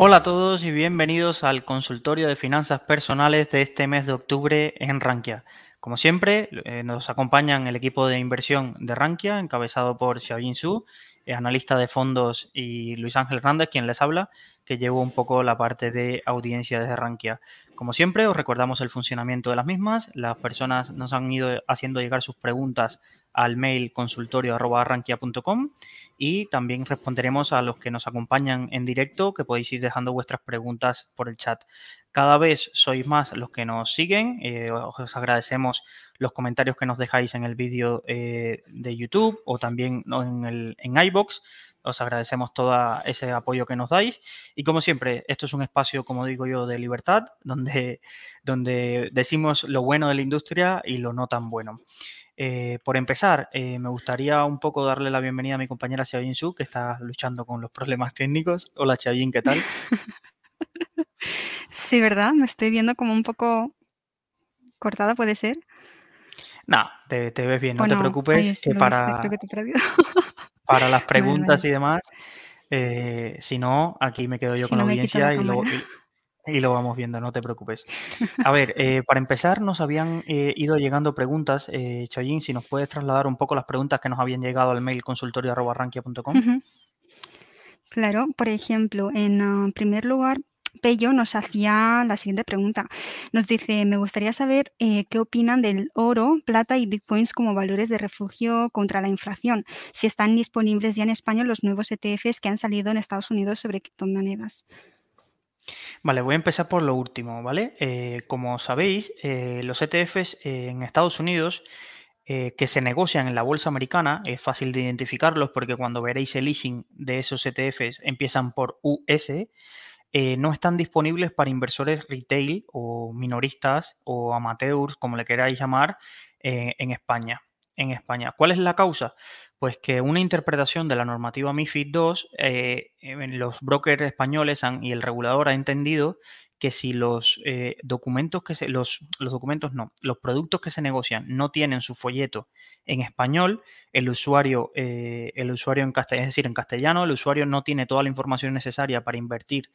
Hola a todos y bienvenidos al consultorio de finanzas personales de este mes de octubre en Rankia. Como siempre, eh, nos acompañan el equipo de inversión de Rankia, encabezado por Xiaoyin Su, eh, analista de fondos, y Luis Ángel Hernández, quien les habla, que llevo un poco la parte de audiencia de Rankia. Como siempre, os recordamos el funcionamiento de las mismas. Las personas nos han ido haciendo llegar sus preguntas al mail consultorio.rankia.com y también responderemos a los que nos acompañan en directo, que podéis ir dejando vuestras preguntas por el chat. Cada vez sois más los que nos siguen, eh, os agradecemos los comentarios que nos dejáis en el vídeo eh, de YouTube o también en, el, en iBox. Os agradecemos todo ese apoyo que nos dais. Y como siempre, esto es un espacio, como digo yo, de libertad, donde, donde decimos lo bueno de la industria y lo no tan bueno. Eh, por empezar, eh, me gustaría un poco darle la bienvenida a mi compañera Xiaoyin Su, que está luchando con los problemas técnicos. Hola Xiaoyin, ¿qué tal? Sí, ¿verdad? Me estoy viendo como un poco cortada, ¿puede ser? No, te, ves bien, no, te preocupes, que para, para las preguntas y demás, eh, si no, aquí me quedo yo con la audiencia y y lo vamos viendo, no te preocupes. A ver, eh, para empezar, nos habían eh, ido llegando preguntas. Eh, si nos puedes trasladar un poco las preguntas que nos habían llegado al mail consultorio.rankia.com. Claro, por ejemplo, en ah, primer lugar, Pello nos hacía la siguiente pregunta. Nos dice, me gustaría saber eh, qué opinan del oro, plata y bitcoins como valores de refugio contra la inflación, si están disponibles ya en España los nuevos ETFs que han salido en Estados Unidos sobre criptomonedas. Vale, voy a empezar por lo último, ¿vale? Eh, como sabéis, eh, los ETFs en Estados Unidos eh, que se negocian en la bolsa americana, es fácil de identificarlos porque cuando veréis el leasing de esos ETFs empiezan por US, no están disponibles para inversores retail o minoristas o amateurs, como le queráis llamar, en España en España. ¿Cuál es la causa? Pues que una interpretación de la normativa MIFID II, eh, los brokers españoles y el regulador ha entendido que si los eh, documentos que se, los, los, documentos no, los productos que se negocian no tienen su folleto en español, el usuario, eh, el usuario en castellano, es decir, en castellano, el usuario no tiene toda la información necesaria para invertir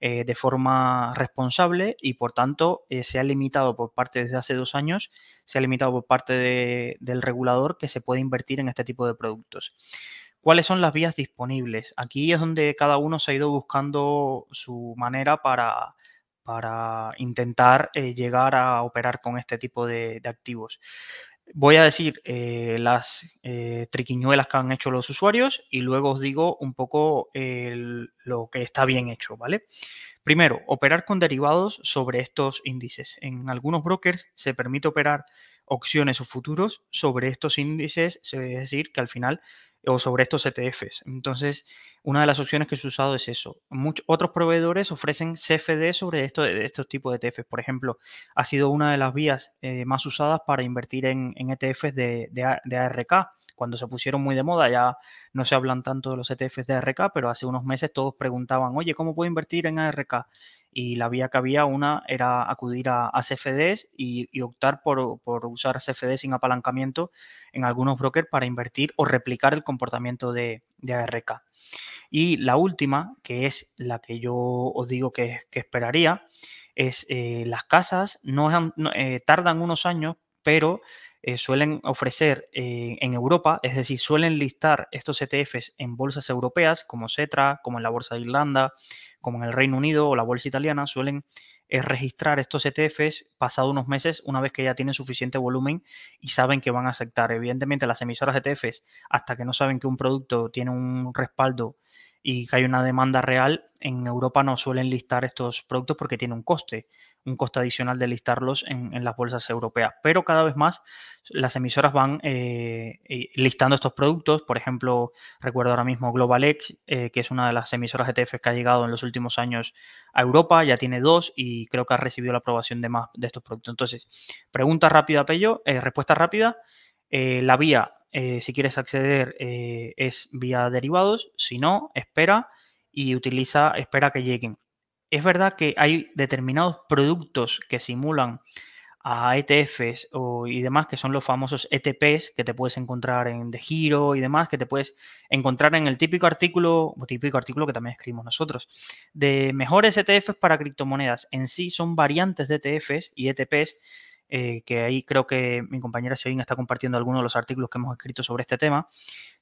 eh, de forma responsable y por tanto se ha limitado por parte desde hace dos años, se ha limitado por parte del regulador que se puede invertir en este tipo de productos. ¿Cuáles son las vías disponibles? Aquí es donde cada uno se ha ido buscando su manera para, para intentar eh, llegar a operar con este tipo de, activos. Voy a decir eh, las eh, triquiñuelas que han hecho los usuarios y luego os digo un poco lo que está bien hecho, ¿vale? Primero, operar con derivados sobre estos índices. En algunos brokers se permite operar opciones o futuros sobre estos índices, es decir, que al final o sobre estos ETFs. Entonces, una de las opciones que se ha usado es eso. Muchos otros proveedores ofrecen CFD sobre esto, estos tipos de ETFs. Por ejemplo, ha sido una de las vías eh, más usadas para invertir en, ETFs de, de, ARK. Cuando se pusieron muy de moda, ya no se hablan tanto de los ETFs de ARK, pero hace unos meses todos preguntaban, oye, ¿cómo puedo invertir en ARK? Y la vía que había una era acudir a, CFDs y, optar por, usar CFDs sin apalancamiento en algunos brokers para invertir o replicar el comportamiento de, ARK. Y la última, que es la que yo os digo que, esperaría, es eh, las casas no, eh, tardan unos años, pero eh, suelen ofrecer en Europa, es decir, suelen listar estos ETFs en bolsas europeas como Cetra, como en la Bolsa de Irlanda, como en el Reino Unido o la bolsa italiana, suelen eh, registrar estos ETFs pasado unos meses una vez que ya tienen suficiente volumen y saben que van a aceptar. Evidentemente las emisoras ETFs, hasta que no saben que un producto tiene un respaldo y que hay una demanda real, en Europa no suelen listar estos productos porque tiene un coste, un coste adicional de listarlos en, las bolsas europeas. Pero cada vez más las emisoras van eh, listando estos productos. Por ejemplo, recuerdo ahora mismo GlobalX, eh, que es una de las emisoras ETF que ha llegado en los últimos años a Europa, ya tiene dos y creo que ha recibido la aprobación de más de estos productos. Entonces, pregunta rápida, Pello, eh, respuesta rápida. la vía eh, si quieres acceder eh, es vía derivados, si no, espera y utiliza, espera que lleguen. Es verdad que hay determinados productos que simulan a ETFs y demás, que son los famosos ETPs que te puedes encontrar en De Giro y demás, que te puedes encontrar en el típico artículo, o típico artículo que también escribimos nosotros, de mejores ETFs para criptomonedas. En sí son variantes de ETFs y ETPs eh, que ahí creo que mi compañera Xiaoyin está compartiendo algunos de los artículos que hemos escrito sobre este tema,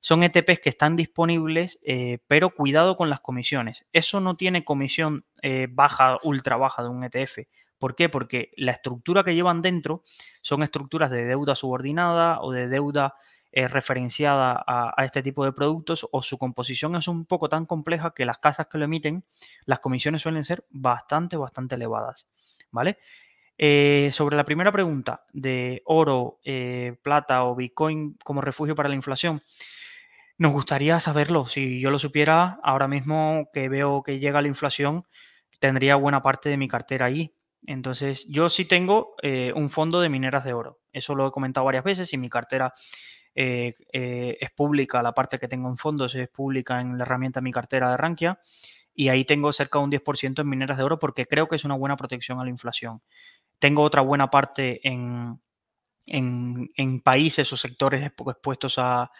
son ETPs que están disponibles, eh, pero cuidado con las comisiones. Eso no tiene comisión eh, baja, ultra baja de un ETF. ¿Por qué? Porque la estructura que llevan dentro son estructuras de deuda subordinada o de deuda referenciada a, a, este tipo de productos o su composición es un poco tan compleja que las casas que lo emiten, las comisiones suelen ser bastante, bastante elevadas. ¿Vale? Eh, sobre la primera pregunta de oro, eh, plata o Bitcoin como refugio para la inflación, nos gustaría saberlo. Si yo lo supiera, ahora mismo que veo que llega la inflación, tendría buena parte de mi cartera ahí. Entonces, yo sí tengo eh, un fondo de mineras de oro. Eso lo he comentado varias veces y mi cartera es pública. La parte que tengo en fondos es pública en la herramienta Mi Cartera de Rankia. Y ahí tengo cerca de un 10% en mineras de oro porque creo que es una buena protección a la inflación. Tengo otra buena parte en, países o sectores expuestos a,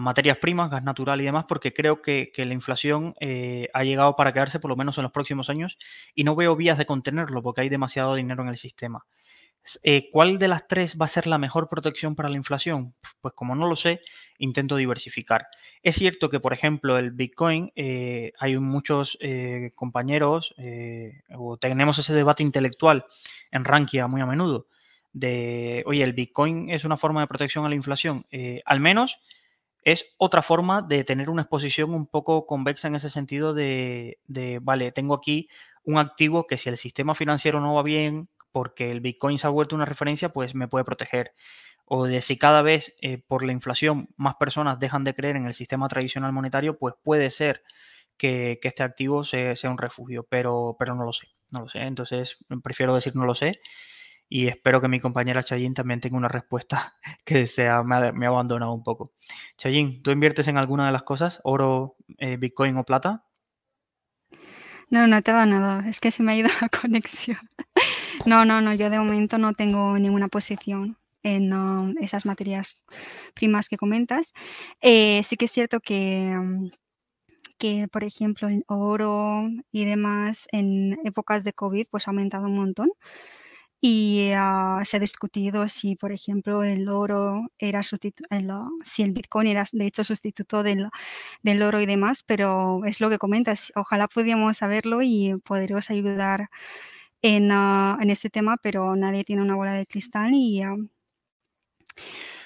materias primas, gas natural y demás, porque creo que, la inflación eh, ha llegado para quedarse por lo menos en los próximos años y no veo vías de contenerlo porque hay demasiado dinero en el sistema. Eh, ¿Cuál de las tres va a ser la mejor protección para la inflación? Pues como no lo sé, intento diversificar. Es cierto que, por ejemplo, el Bitcoin, eh, hay muchos eh, compañeros, o tenemos ese debate intelectual en Rankia muy a menudo, de, oye, el Bitcoin es una forma de protección a la inflación. al menos es otra forma de tener una exposición un poco convexa en ese sentido de, vale, tengo aquí un activo que si el sistema financiero no va bien, porque el Bitcoin se ha vuelto una referencia, pues me puede proteger. O de si cada vez eh, por la inflación más personas dejan de creer en el sistema tradicional monetario, pues puede ser que, este activo sea, un refugio, pero, pero no lo sé, no lo sé. Entonces prefiero decir no lo sé y espero que mi compañera Chayin también tenga una respuesta que sea, me ha, abandonado un poco. Chayin, ¿tú inviertes en alguna de las cosas? ¿Oro, eh, Bitcoin o plata? No, no te va nada, es que se me ha ido la conexión. No, no, no, yo de momento no tengo ninguna posición en um, esas materias primas que comentas. Eh, sí que es cierto que, um, que, por ejemplo, el oro y demás en épocas de COVID pues ha aumentado un montón y ah, se ha discutido si, por ejemplo, el oro era sustituto, si el Bitcoin era de hecho sustituto del, del, oro y demás, pero es lo que comentas. Ojalá pudiéramos saberlo y poderos ayudar Ah, en, este tema, pero nadie tiene una bola de cristal y... Ah,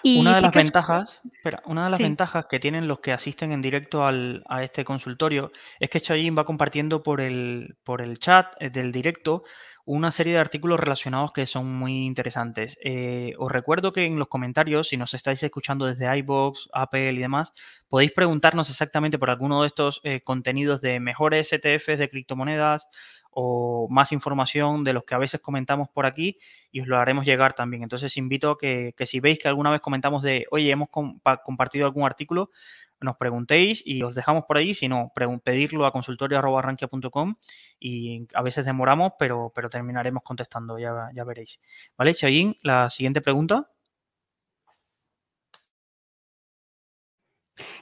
una de las ventajas, una de las ventajas que tienen los que asisten en directo al, a este consultorio es que Chayin va compartiendo por el, por el chat eh, del directo una serie de artículos relacionados que son muy interesantes. Eh, os recuerdo que en los comentarios, si nos estáis escuchando desde iBox, Apple y demás, podéis preguntarnos exactamente por alguno de estos eh, contenidos de mejores ETFs de criptomonedas, o más información de los que a veces comentamos por aquí y os lo haremos llegar también. Entonces invito a que, si veis que alguna vez comentamos de, oye, hemos compartido algún artículo, nos preguntéis y os dejamos por ahí, si no, pedirlo a consultorio.arranquia.com y a veces demoramos, pero, pero terminaremos contestando, ya, ya veréis. ¿Vale, Chayín? La siguiente pregunta.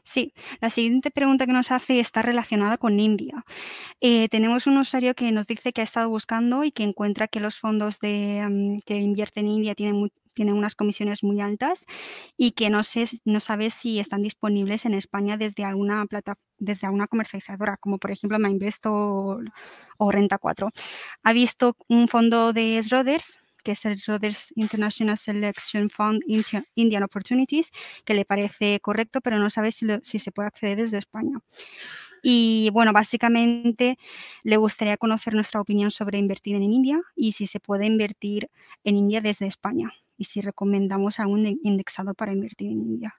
Sí, la siguiente pregunta que nos hace está relacionada con India. Eh, tenemos un usuario que nos dice que ha estado buscando y que encuentra que los fondos de, mm, que invierten en India tienen, tienen unas comisiones muy altas y que no, sé, no sabe si están disponibles en España desde alguna plata, desde alguna comercializadora, como por ejemplo MyInvest o, o Renta 4. Ha visto un fondo de Schroders que es el Schroders International Selection Fund Indian Opportunities, que le parece correcto, pero no sabe si, se puede acceder desde España. Y bueno, básicamente le gustaría conocer nuestra opinión sobre invertir en India y si se puede invertir en India desde España y si recomendamos algún indexado para invertir en India.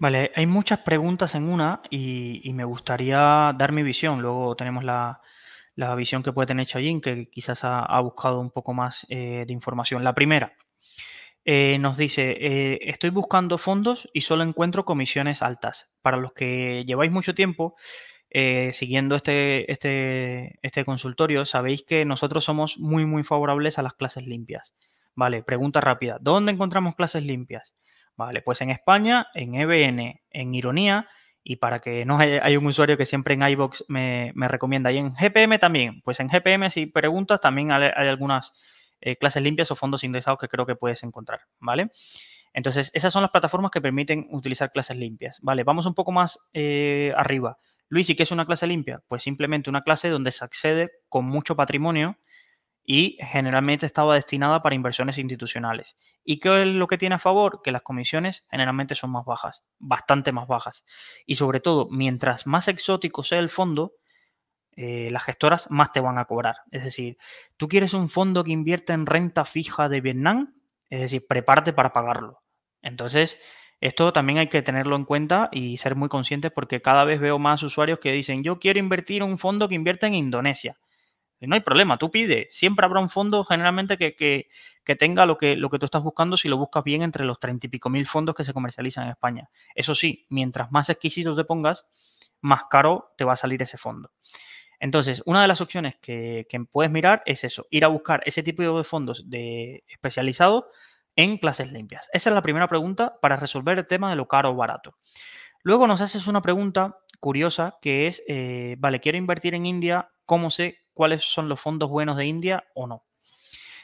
Vale, hay muchas preguntas en una y, me gustaría dar mi visión. Luego tenemos la, visión que puede tener Chayín, que quizás ha, buscado un poco más eh, de información. La primera, eh, nos dice, eh, estoy buscando fondos y solo encuentro comisiones altas. Para los que lleváis mucho tiempo siguiendo este, este, este consultorio, sabéis que nosotros somos muy, muy favorables a las clases limpias. Vale, pregunta rápida. ¿Dónde encontramos clases limpias? Vale, pues en España, en EBN, en Ironía, y para que no hay un usuario que siempre en iBox me, recomienda, y en GPM también, pues en GPM si preguntas también hay, algunas eh, clases limpias o fondos indexados que creo que puedes encontrar, ¿vale? Entonces, esas son las plataformas que permiten utilizar clases limpias, ¿vale? Vamos un poco más eh, arriba. Luis, ¿y qué es una clase limpia? Pues simplemente una clase donde se accede con mucho patrimonio y generalmente estaba destinada para inversiones institucionales. ¿Y qué es lo que tiene a favor? Que las comisiones generalmente son más bajas, bastante más bajas. Y sobre todo, mientras más exótico sea el fondo, eh, las gestoras más te van a cobrar. Es decir, tú quieres un fondo que invierte en renta fija de Vietnam, es decir, prepárate para pagarlo. Entonces, esto también hay que tenerlo en cuenta y ser muy conscientes porque cada vez veo más usuarios que dicen, yo quiero invertir en un fondo que invierta en Indonesia. No hay problema, tú pide. Siempre habrá un fondo generalmente que, tenga lo que, lo que tú estás buscando si lo buscas bien entre los treinta y pico mil fondos que se comercializan en España. Eso sí, mientras más exquisito te pongas, más caro te va a salir ese fondo. Entonces, una de las opciones que, puedes mirar es eso, ir a buscar ese tipo de fondos de especializados en clases limpias. Esa es la primera pregunta para resolver el tema de lo caro o barato. Luego nos haces una pregunta curiosa que es, eh, vale, quiero invertir en India, ¿cómo sé cuáles son los fondos buenos de India o no.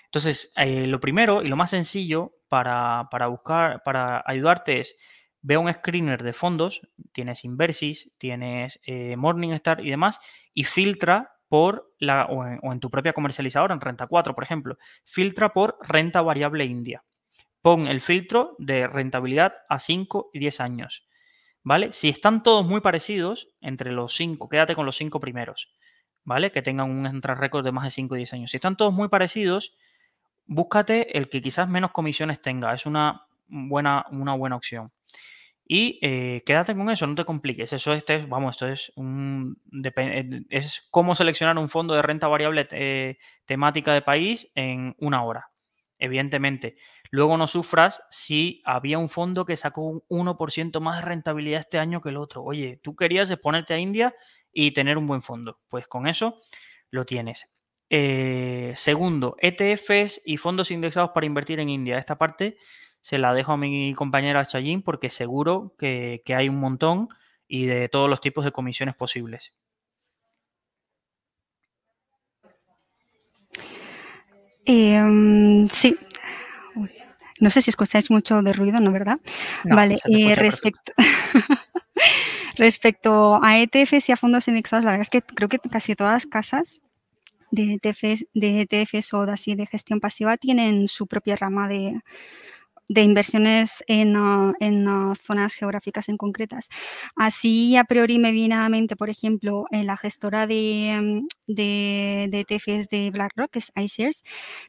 Entonces, eh, lo primero y lo más sencillo para, buscar, para ayudarte es, ve un screener de fondos, tienes Inversis, tienes eh, Morningstar y demás, y filtra por la, o en, tu propia comercializadora, en Renta 4, por ejemplo, filtra por renta variable India. Pon el filtro de rentabilidad a 5 y 10 años. ¿Vale? Si están todos muy parecidos, entre los 5, quédate con los 5 primeros. ¿Vale? Que tengan un entrar récord de más de 5 o 10 años. Si están todos muy parecidos, búscate el que quizás menos comisiones tenga. Es una buena, una buena opción. Y eh, quédate con eso, no te compliques. Eso este vamos, esto es un eh, es cómo seleccionar un fondo de renta variable eh, temática de país en una hora. Evidentemente. Luego no sufras si había un fondo que sacó un 1% más de rentabilidad este año que el otro. Oye, tú querías exponerte a India y tener un buen fondo. Pues con eso lo tienes. Eh, segundo, ETFs y fondos indexados para invertir en India. Esta parte se la dejo a mi compañera Chayin porque seguro que, hay un montón y de todos los tipos de comisiones posibles. Em, sí. No sé si escucháis mucho de ruido, ¿no? ¿Verdad? vale, eh, respecto. Respecto a ETFs y a fondos indexados, la verdad es que creo que casi todas las casas de ETFs, de ETFs o de, de gestión pasiva tienen su propia rama de, inversiones en, ah, ah, zonas geográficas en concretas. Así, a priori me viene a la mente, por ejemplo, en la gestora de, de, de, ETFs de BlackRock, que es iShares,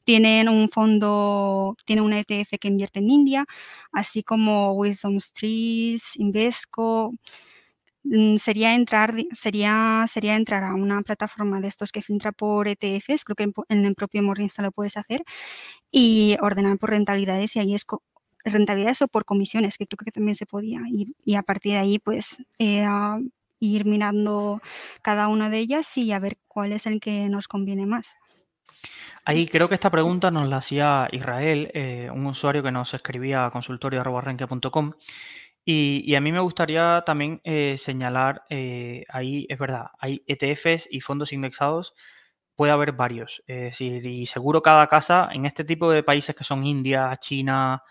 tienen un fondo, tiene una ETF que invierte en India, así como Wisdom Street, Invesco, Mm, sería entrar, sería, sería entrar a una plataforma de estos que filtra por ETFs, creo que en, el propio Morningstar lo puedes hacer, y ordenar por rentabilidades y ahí es rentabilidades o por comisiones, que creo que también se podía. Y, a partir de ahí, pues, eh, ir mirando cada una de ellas y a ver cuál es el que nos conviene más. Ahí creo que esta pregunta nos la hacía Israel, eh, un usuario que nos escribía a consultorio.com y, a mí me gustaría también eh, señalar, eh, ahí es verdad, hay ETFs y fondos indexados, puede haber varios. y seguro cada casa en este tipo de países que son India, China,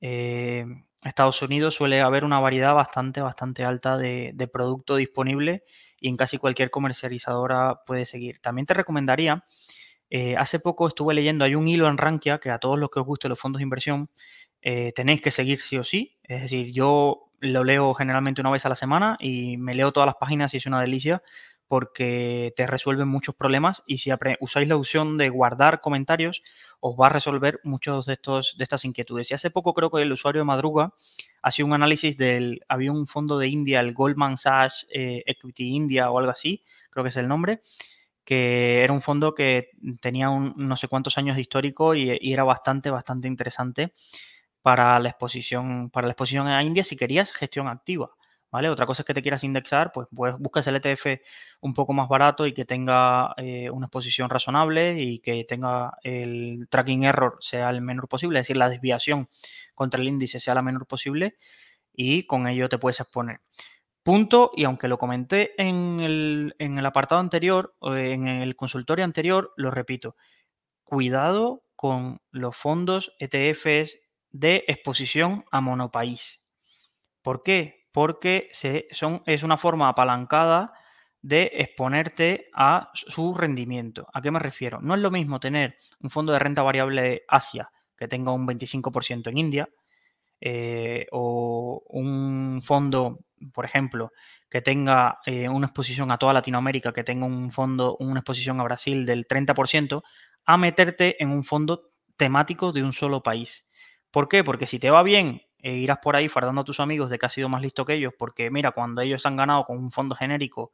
eh, Estados Unidos, suele haber una variedad bastante, bastante alta de, de producto disponible y en casi cualquier comercializadora puede seguir. También te recomendaría, hace poco estuve leyendo, hay un hilo en Rankia que a todos los que os guste los fondos de inversión, tenéis que seguir sí o sí. Es decir, yo lo leo generalmente una vez a la semana y me leo todas las páginas y es una delicia porque te resuelven muchos problemas y si usáis la opción de guardar comentarios, os va a resolver muchos de, estos, de estas inquietudes. Y hace poco creo que el usuario de Madruga ha sido un análisis del, había un fondo de India, el Goldman Sachs eh, Equity India o algo así, creo que es el nombre, que era un fondo que tenía un, no sé cuántos años de histórico y era bastante, bastante interesante para la exposición, para la exposición a India si querías gestión activa. ¿Vale? Otra cosa es que te quieras indexar, pues, pues buscas el ETF un poco más barato y que tenga eh, una exposición razonable y que tenga el tracking error sea el menor posible, es decir, la desviación contra el índice sea la menor posible y con ello te puedes exponer. Punto, y aunque lo comenté en el, en el apartado anterior, en el consultorio anterior, lo repito, cuidado con los fondos ETFs de exposición a monopaís. ¿Por qué? porque es una forma apalancada de exponerte a su rendimiento. ¿A qué me refiero? No es lo mismo tener un fondo de renta variable de Asia que tenga un 25% en India eh, o un fondo, por ejemplo, que tenga eh, una exposición a toda Latinoamérica, que tenga un fondo, una exposición a Brasil del 30%, a meterte en un fondo temático de un solo país. ¿Por qué? Porque si te va bien e irás por ahí fardando a tus amigos de que has sido más listo que ellos, porque mira, cuando ellos han ganado con un fondo genérico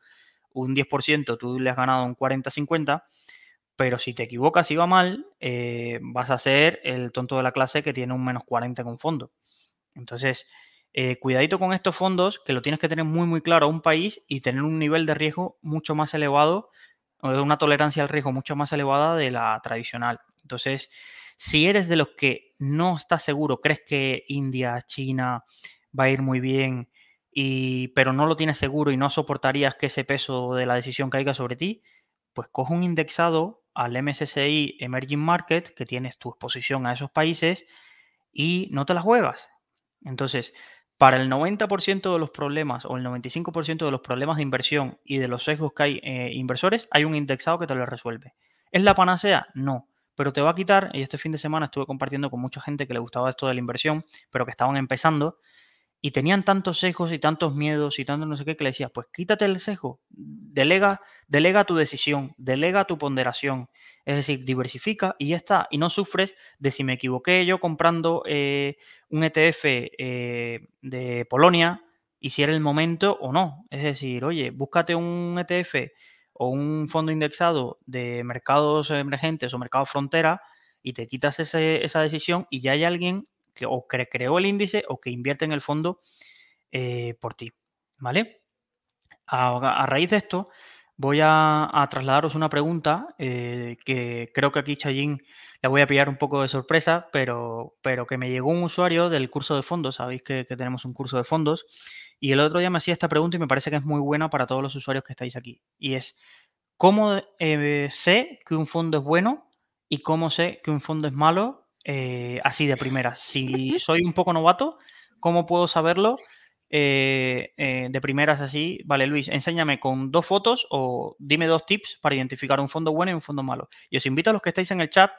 un 10%, tú le has ganado un 40-50%, pero si te equivocas y va mal, eh, vas a ser el tonto de la clase que tiene un menos 40 con fondo. Entonces, eh, cuidadito con estos fondos, que lo tienes que tener muy, muy claro a un país y tener un nivel de riesgo mucho más elevado, una tolerancia al riesgo mucho más elevada de la tradicional. Entonces, si eres de los que no estás seguro, crees que India, China va a ir muy bien, y, pero no lo tienes seguro y no soportarías que ese peso de la decisión caiga sobre ti, pues coge un indexado al MSCI Emerging Market, que tienes tu exposición a esos países, y no te la juegas. Entonces, para el 90% de los problemas o el 95% de los problemas de inversión y de los sesgos que hay eh, inversores, hay un indexado que te lo resuelve. ¿Es la panacea? No pero te va a quitar, y este fin de semana estuve compartiendo con mucha gente que le gustaba esto de la inversión, pero que estaban empezando, y tenían tantos sesgos y tantos miedos y tanto no sé qué que le decía, pues quítate el sesgo, delega, delega tu decisión, delega tu ponderación, es decir, diversifica y ya está, y no sufres de si me equivoqué yo comprando eh, un ETF eh, de Polonia y si era el momento o no, es decir, oye, búscate un ETF o un fondo indexado de mercados emergentes o mercados frontera y te quitas esa decisión y ya hay alguien que o creó el índice o que invierte en el fondo eh, por ti. ¿Vale? A, raíz de esto, voy a, trasladaros una pregunta eh, que creo que aquí Chayín la voy a pillar un poco de sorpresa, pero, pero que me llegó un usuario del curso de fondos. Sabéis que, que tenemos un curso de fondos y el otro día me hacía esta pregunta y me parece que es muy buena para todos los usuarios que estáis aquí. Y es, ¿cómo eh, sé que un fondo es bueno y cómo sé que un fondo es malo eh, así de primera? Si soy un poco novato, ¿cómo puedo saberlo eh, de primeras así? Vale, Luis, enséñame con dos fotos o dime dos tips para identificar un fondo bueno y un fondo malo. Y os invito a los que estáis en el chat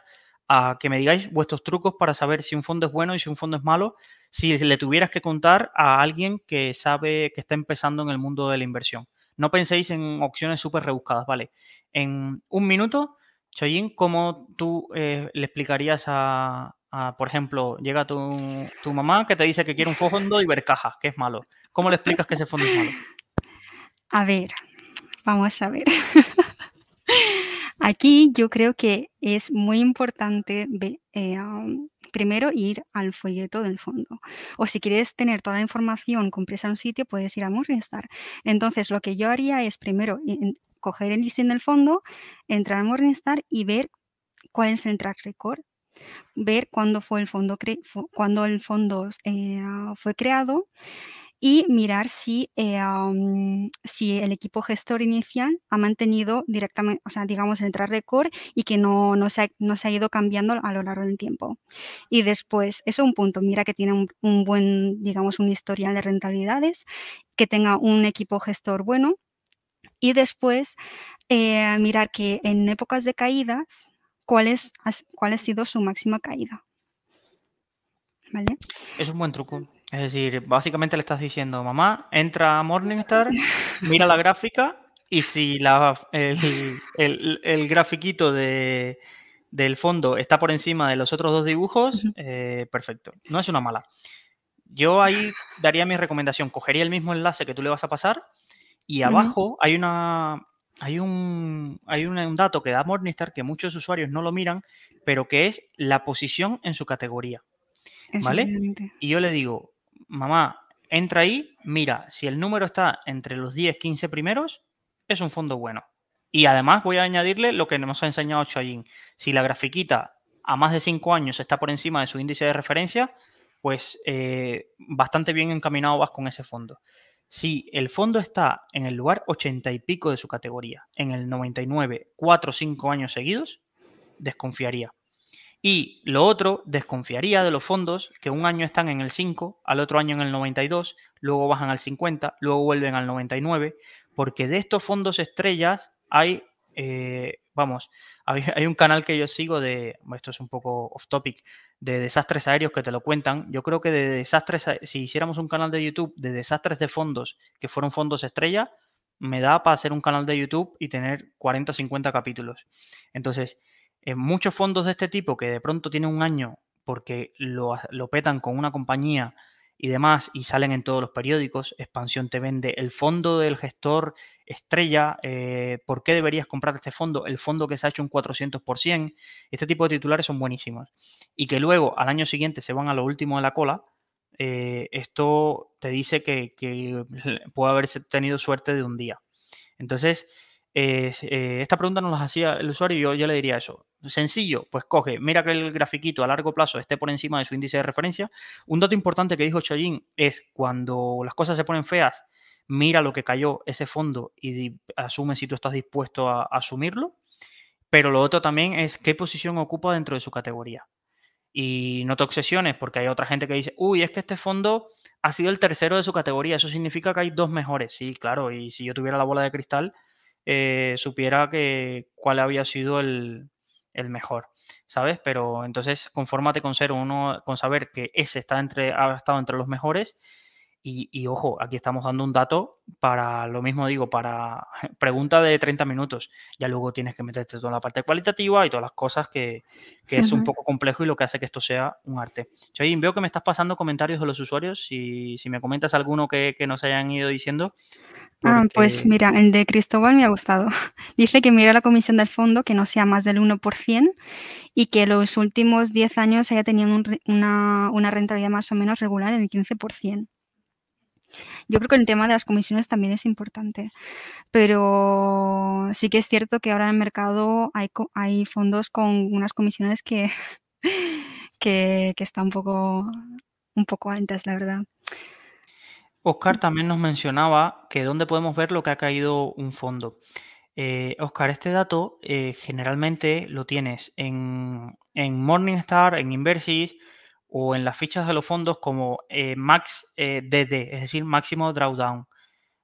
a que me digáis vuestros trucos para saber si un fondo es bueno y si un fondo es malo, si le tuvieras que contar a alguien que sabe que está empezando en el mundo de la inversión. No penséis en opciones súper rebuscadas, ¿vale? En un minuto, Choyin, ¿cómo tú eh, le explicarías a, por ejemplo, llega tu, tu, mamá que te dice que quiere un fondo y ver caja, que es malo? ¿Cómo le explicas que ese fondo es malo? A ver, vamos a ver. Aquí yo creo que es muy importante eh, primero ir al folleto del fondo. O si quieres tener toda la información compresa en un sitio, puedes ir a Morningstar. Entonces, lo que yo haría es primero coger el listing del fondo, entrar a Morningstar y ver cuál es el track record ver cuándo fue el fondo, cuando el fondo eh, fue creado y mirar si, eh, si el equipo gestor inicial ha mantenido directamente, o sea, digamos, el track record y que no, no, se ha, no, se ha, ido cambiando a lo largo del tiempo. Y después, eso es un punto, mira que tiene un, buen, digamos, un historial de rentabilidades, que tenga un equipo gestor bueno. Y después, eh, mirar que en épocas de caídas, cuál, es, cuál ha sido su máxima caída. ¿Vale? Es un buen truco Es decir, básicamente le estás diciendo, mamá, entra a Morningstar, mira la gráfica y si la, el, el, grafiquito de, del fondo está por encima de los otros dos dibujos, eh, perfecto. No es una mala. Yo ahí daría mi recomendación, cogería el mismo enlace que tú le vas a pasar y abajo hay una hay un hay un dato que da Morningstar que muchos usuarios no lo miran, pero que es la posición en su categoría. ¿Vale? Y yo le digo, mamá, entra ahí, mira, si el número está entre los 10, 15 primeros, es un fondo bueno. Y además voy a añadirle lo que nos ha enseñado Chayin. Si la grafiquita a más de 5 años está por encima de su índice de referencia, pues eh, bastante bien encaminado vas con ese fondo. Si el fondo está en el lugar 80 y pico de su categoría, en el 99, 4 o 5 años seguidos, desconfiaría. Y lo otro, desconfiaría de los fondos que un año están en el 5, al otro año en el 92, luego bajan al 50, luego vuelven al 99, porque de estos fondos estrellas hay, eh, vamos, hay, un canal que yo sigo de, esto es un poco off topic, de desastres aéreos que te lo cuentan. Yo creo que de desastres, si hiciéramos un canal de YouTube de desastres de fondos que fueron fondos estrella, me da para hacer un canal de YouTube y tener 40 o 50 capítulos. Entonces, en muchos fondos de este tipo que de pronto tienen un año porque lo, petan con una compañía y demás y salen en todos los periódicos, Expansión te vende el fondo del gestor estrella, eh, ¿por qué deberías comprar este fondo? El fondo que se ha hecho un 400%, este tipo de titulares son buenísimos. Y que luego al año siguiente se van a lo último de la cola, eh, esto te dice que, que puede haber tenido suerte de un día. Entonces, eh, esta pregunta nos la hacía el usuario y yo, ya le diría eso. Sencillo, pues coge, mira que el grafiquito a largo plazo esté por encima de su índice de referencia. Un dato importante que dijo Chayín es cuando las cosas se ponen feas, mira lo que cayó ese fondo y asume si tú estás dispuesto a, asumirlo. Pero lo otro también es qué posición ocupa dentro de su categoría. Y no te obsesiones porque hay otra gente que dice, uy, es que este fondo ha sido el tercero de su categoría. Eso significa que hay dos mejores. Sí, claro. Y si yo tuviera la bola de cristal, eh, supiera que cuál había sido el, mejor, ¿sabes? Pero entonces confórmate con ser uno, con saber que ese está entre, ha estado entre los mejores y, ojo, aquí estamos dando un dato para, lo mismo digo, para pregunta de 30 minutos. Ya luego tienes que meterte toda la parte cualitativa y todas las cosas que, es un poco complejo y lo que hace que esto sea un arte. Choyin, veo que me estás pasando comentarios de los usuarios. Si, si me comentas alguno que, que nos hayan ido diciendo. Ah, pues mira, el de Cristóbal me ha gustado. Dice que mira la comisión del fondo que no sea más del 1% y que los últimos 10 años haya tenido una, una rentabilidad más o menos regular en el 15%. Yo creo que el tema de las comisiones también es importante, pero sí que es cierto que ahora en el mercado hay, hay fondos con unas comisiones que, que, están un poco, un poco altas, la verdad. Oscar también nos mencionaba que dónde podemos ver lo que ha caído un fondo. Eh, Oscar, este dato eh, generalmente lo tienes en, en Morningstar, en Inversis, o en las fichas de los fondos como eh, max eh, DD, es decir, máximo drawdown.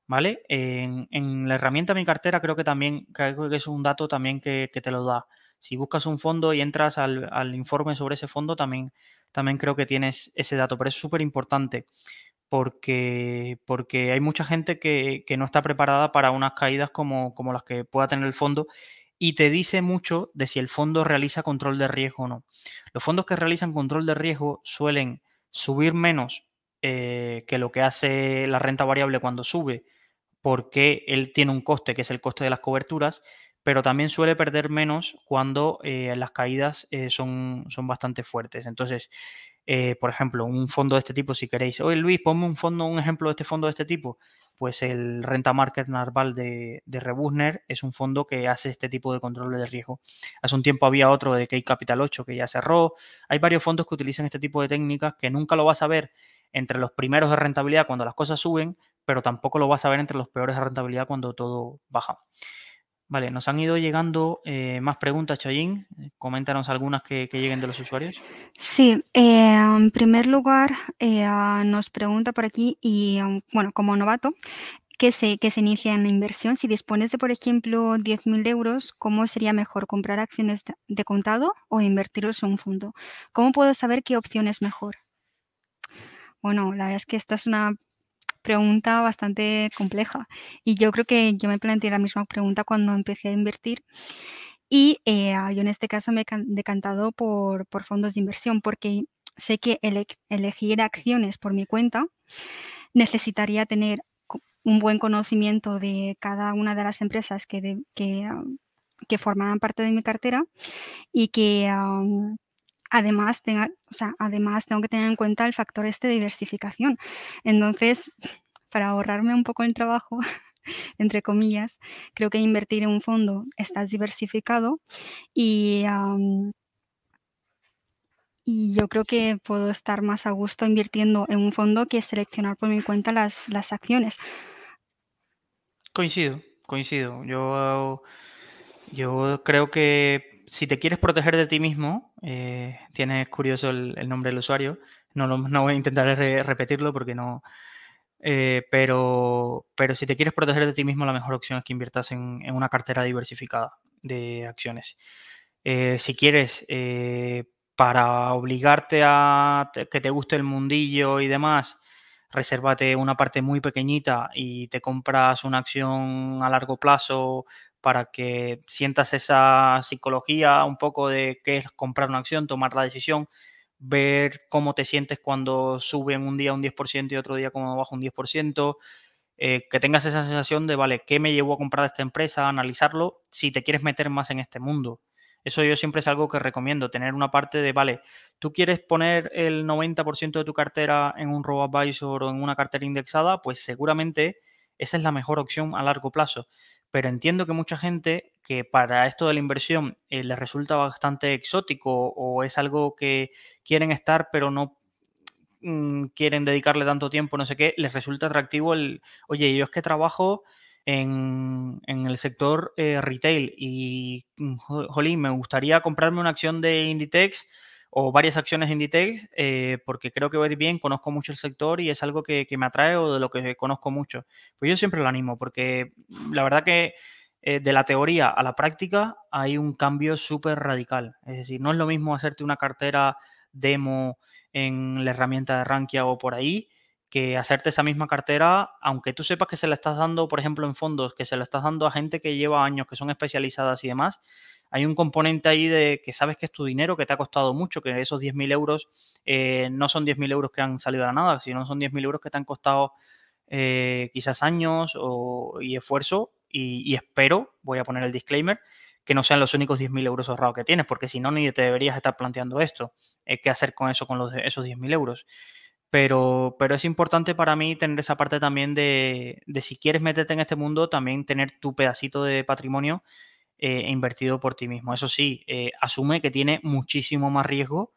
¿Vale? En, la herramienta Mi Cartera creo que también creo que es un dato también que, te lo da. Si buscas un fondo y entras al, informe sobre ese fondo, también, también creo que tienes ese dato. Pero es súper importante porque, porque hay mucha gente que, que, no está preparada para unas caídas como, como las que pueda tener el fondo y te dice mucho de si el fondo realiza control de riesgo o no. Los fondos que realizan control de riesgo suelen subir menos eh, que lo que hace la renta variable cuando sube, porque él tiene un coste que es el coste de las coberturas, pero también suele perder menos cuando eh, las caídas eh, son, son bastante fuertes. Entonces, por ejemplo, un fondo de este tipo, si queréis, oye Luis, ponme un fondo, un ejemplo de este fondo de este tipo, pues el Renta Market Narval de, de Rebusner es un fondo que hace este tipo de control de riesgo. Hace un tiempo había otro de Key Capital 8 que ya cerró. Hay varios fondos que utilizan este tipo de técnicas que nunca lo vas a ver entre los primeros de rentabilidad cuando las cosas suben, pero tampoco lo vas a ver entre los peores de rentabilidad cuando todo baja. Vale, nos han ido llegando eh, más preguntas, Chayin. Coméntanos algunas que, lleguen de los usuarios. Sí, eh, en primer lugar, eh, nos pregunta por aquí, y bueno, como novato, que se, que se inicia en la inversión, si dispones de, por ejemplo, 10.000 euros, ¿cómo sería mejor comprar acciones de contado o invertirlos en un fondo? ¿Cómo puedo saber qué opción es mejor? Bueno, la verdad es que esta es una pregunta bastante compleja y yo creo que yo me planteé la misma pregunta cuando empecé a invertir y eh, yo en este caso me he decantado por, por fondos de inversión porque sé que elegir acciones por mi cuenta necesitaría tener un buen conocimiento de cada una de las empresas que, que, que forman parte de mi cartera y que además, tenga, o sea, además tengo que tener en cuenta el factor este de diversificación. Entonces, para ahorrarme un poco el trabajo, entre comillas, creo que invertir en un fondo estás diversificado y, y yo creo que puedo estar más a gusto invirtiendo en un fondo que seleccionar por mi cuenta las, las acciones. Coincido, coincido. Yo, yo creo que si te quieres proteger de ti mismo, eh, tienes curioso el, nombre del usuario. No, no voy a intentar repetirlo porque no. Eh, pero, pero si te quieres proteger de ti mismo, la mejor opción es que inviertas en, en una cartera diversificada de acciones. Eh, si quieres para obligarte a que te guste el mundillo y demás, resérvate una parte muy pequeñita y te compras una acción a largo plazo para que sientas esa psicología un poco de qué es comprar una acción, tomar la decisión, ver cómo te sientes cuando sube en un día un 10% y otro día como baja un 10%, eh, que tengas esa sensación de, vale, ¿qué me llevó a comprar esta empresa? Analizarlo si te quieres meter más en este mundo. Eso yo siempre es algo que recomiendo, tener una parte de, vale, tú quieres poner el 90% de tu cartera en un robo-advisor o en una cartera indexada, pues seguramente esa es la mejor opción a largo plazo. Pero entiendo que mucha gente que para esto de la inversión eh, les resulta bastante exótico o es algo que quieren estar pero no mm, quieren dedicarle tanto tiempo, no sé qué, les resulta atractivo el, oye, yo es que trabajo en, el sector eh, retail y, mm, jolín, me gustaría comprarme una acción de Inditex o varias acciones Inditex eh, porque creo que voy bien, conozco mucho el sector y es algo que, me atrae o de lo que conozco mucho. Pues yo siempre lo animo porque la verdad que eh, de la teoría a la práctica hay un cambio súper radical. Es decir, no es lo mismo hacerte una cartera demo en la herramienta de Rankia o por ahí que hacerte esa misma cartera, aunque tú sepas que se la estás dando, por ejemplo, en fondos, que se la estás dando a gente que lleva años, que son especializadas y demás, hay un componente ahí de que sabes que es tu dinero, que te ha costado mucho, que esos 10.000 euros eh, no son 10.000 euros que han salido de la nada, sino son 10.000 euros que te han costado eh, quizás años y esfuerzo. Y, espero, voy a poner el disclaimer, que no sean los únicos 10.000 euros ahorrados que tienes, porque si no, ni te deberías estar planteando esto. Eh, ¿Qué hacer con eso, con los, esos 10.000 euros? Pero, es importante para mí tener esa parte también de, si quieres meterte en este mundo, también tener tu pedacito de patrimonio eh, invertido por ti mismo. Eso sí, eh, asume que tiene muchísimo más riesgo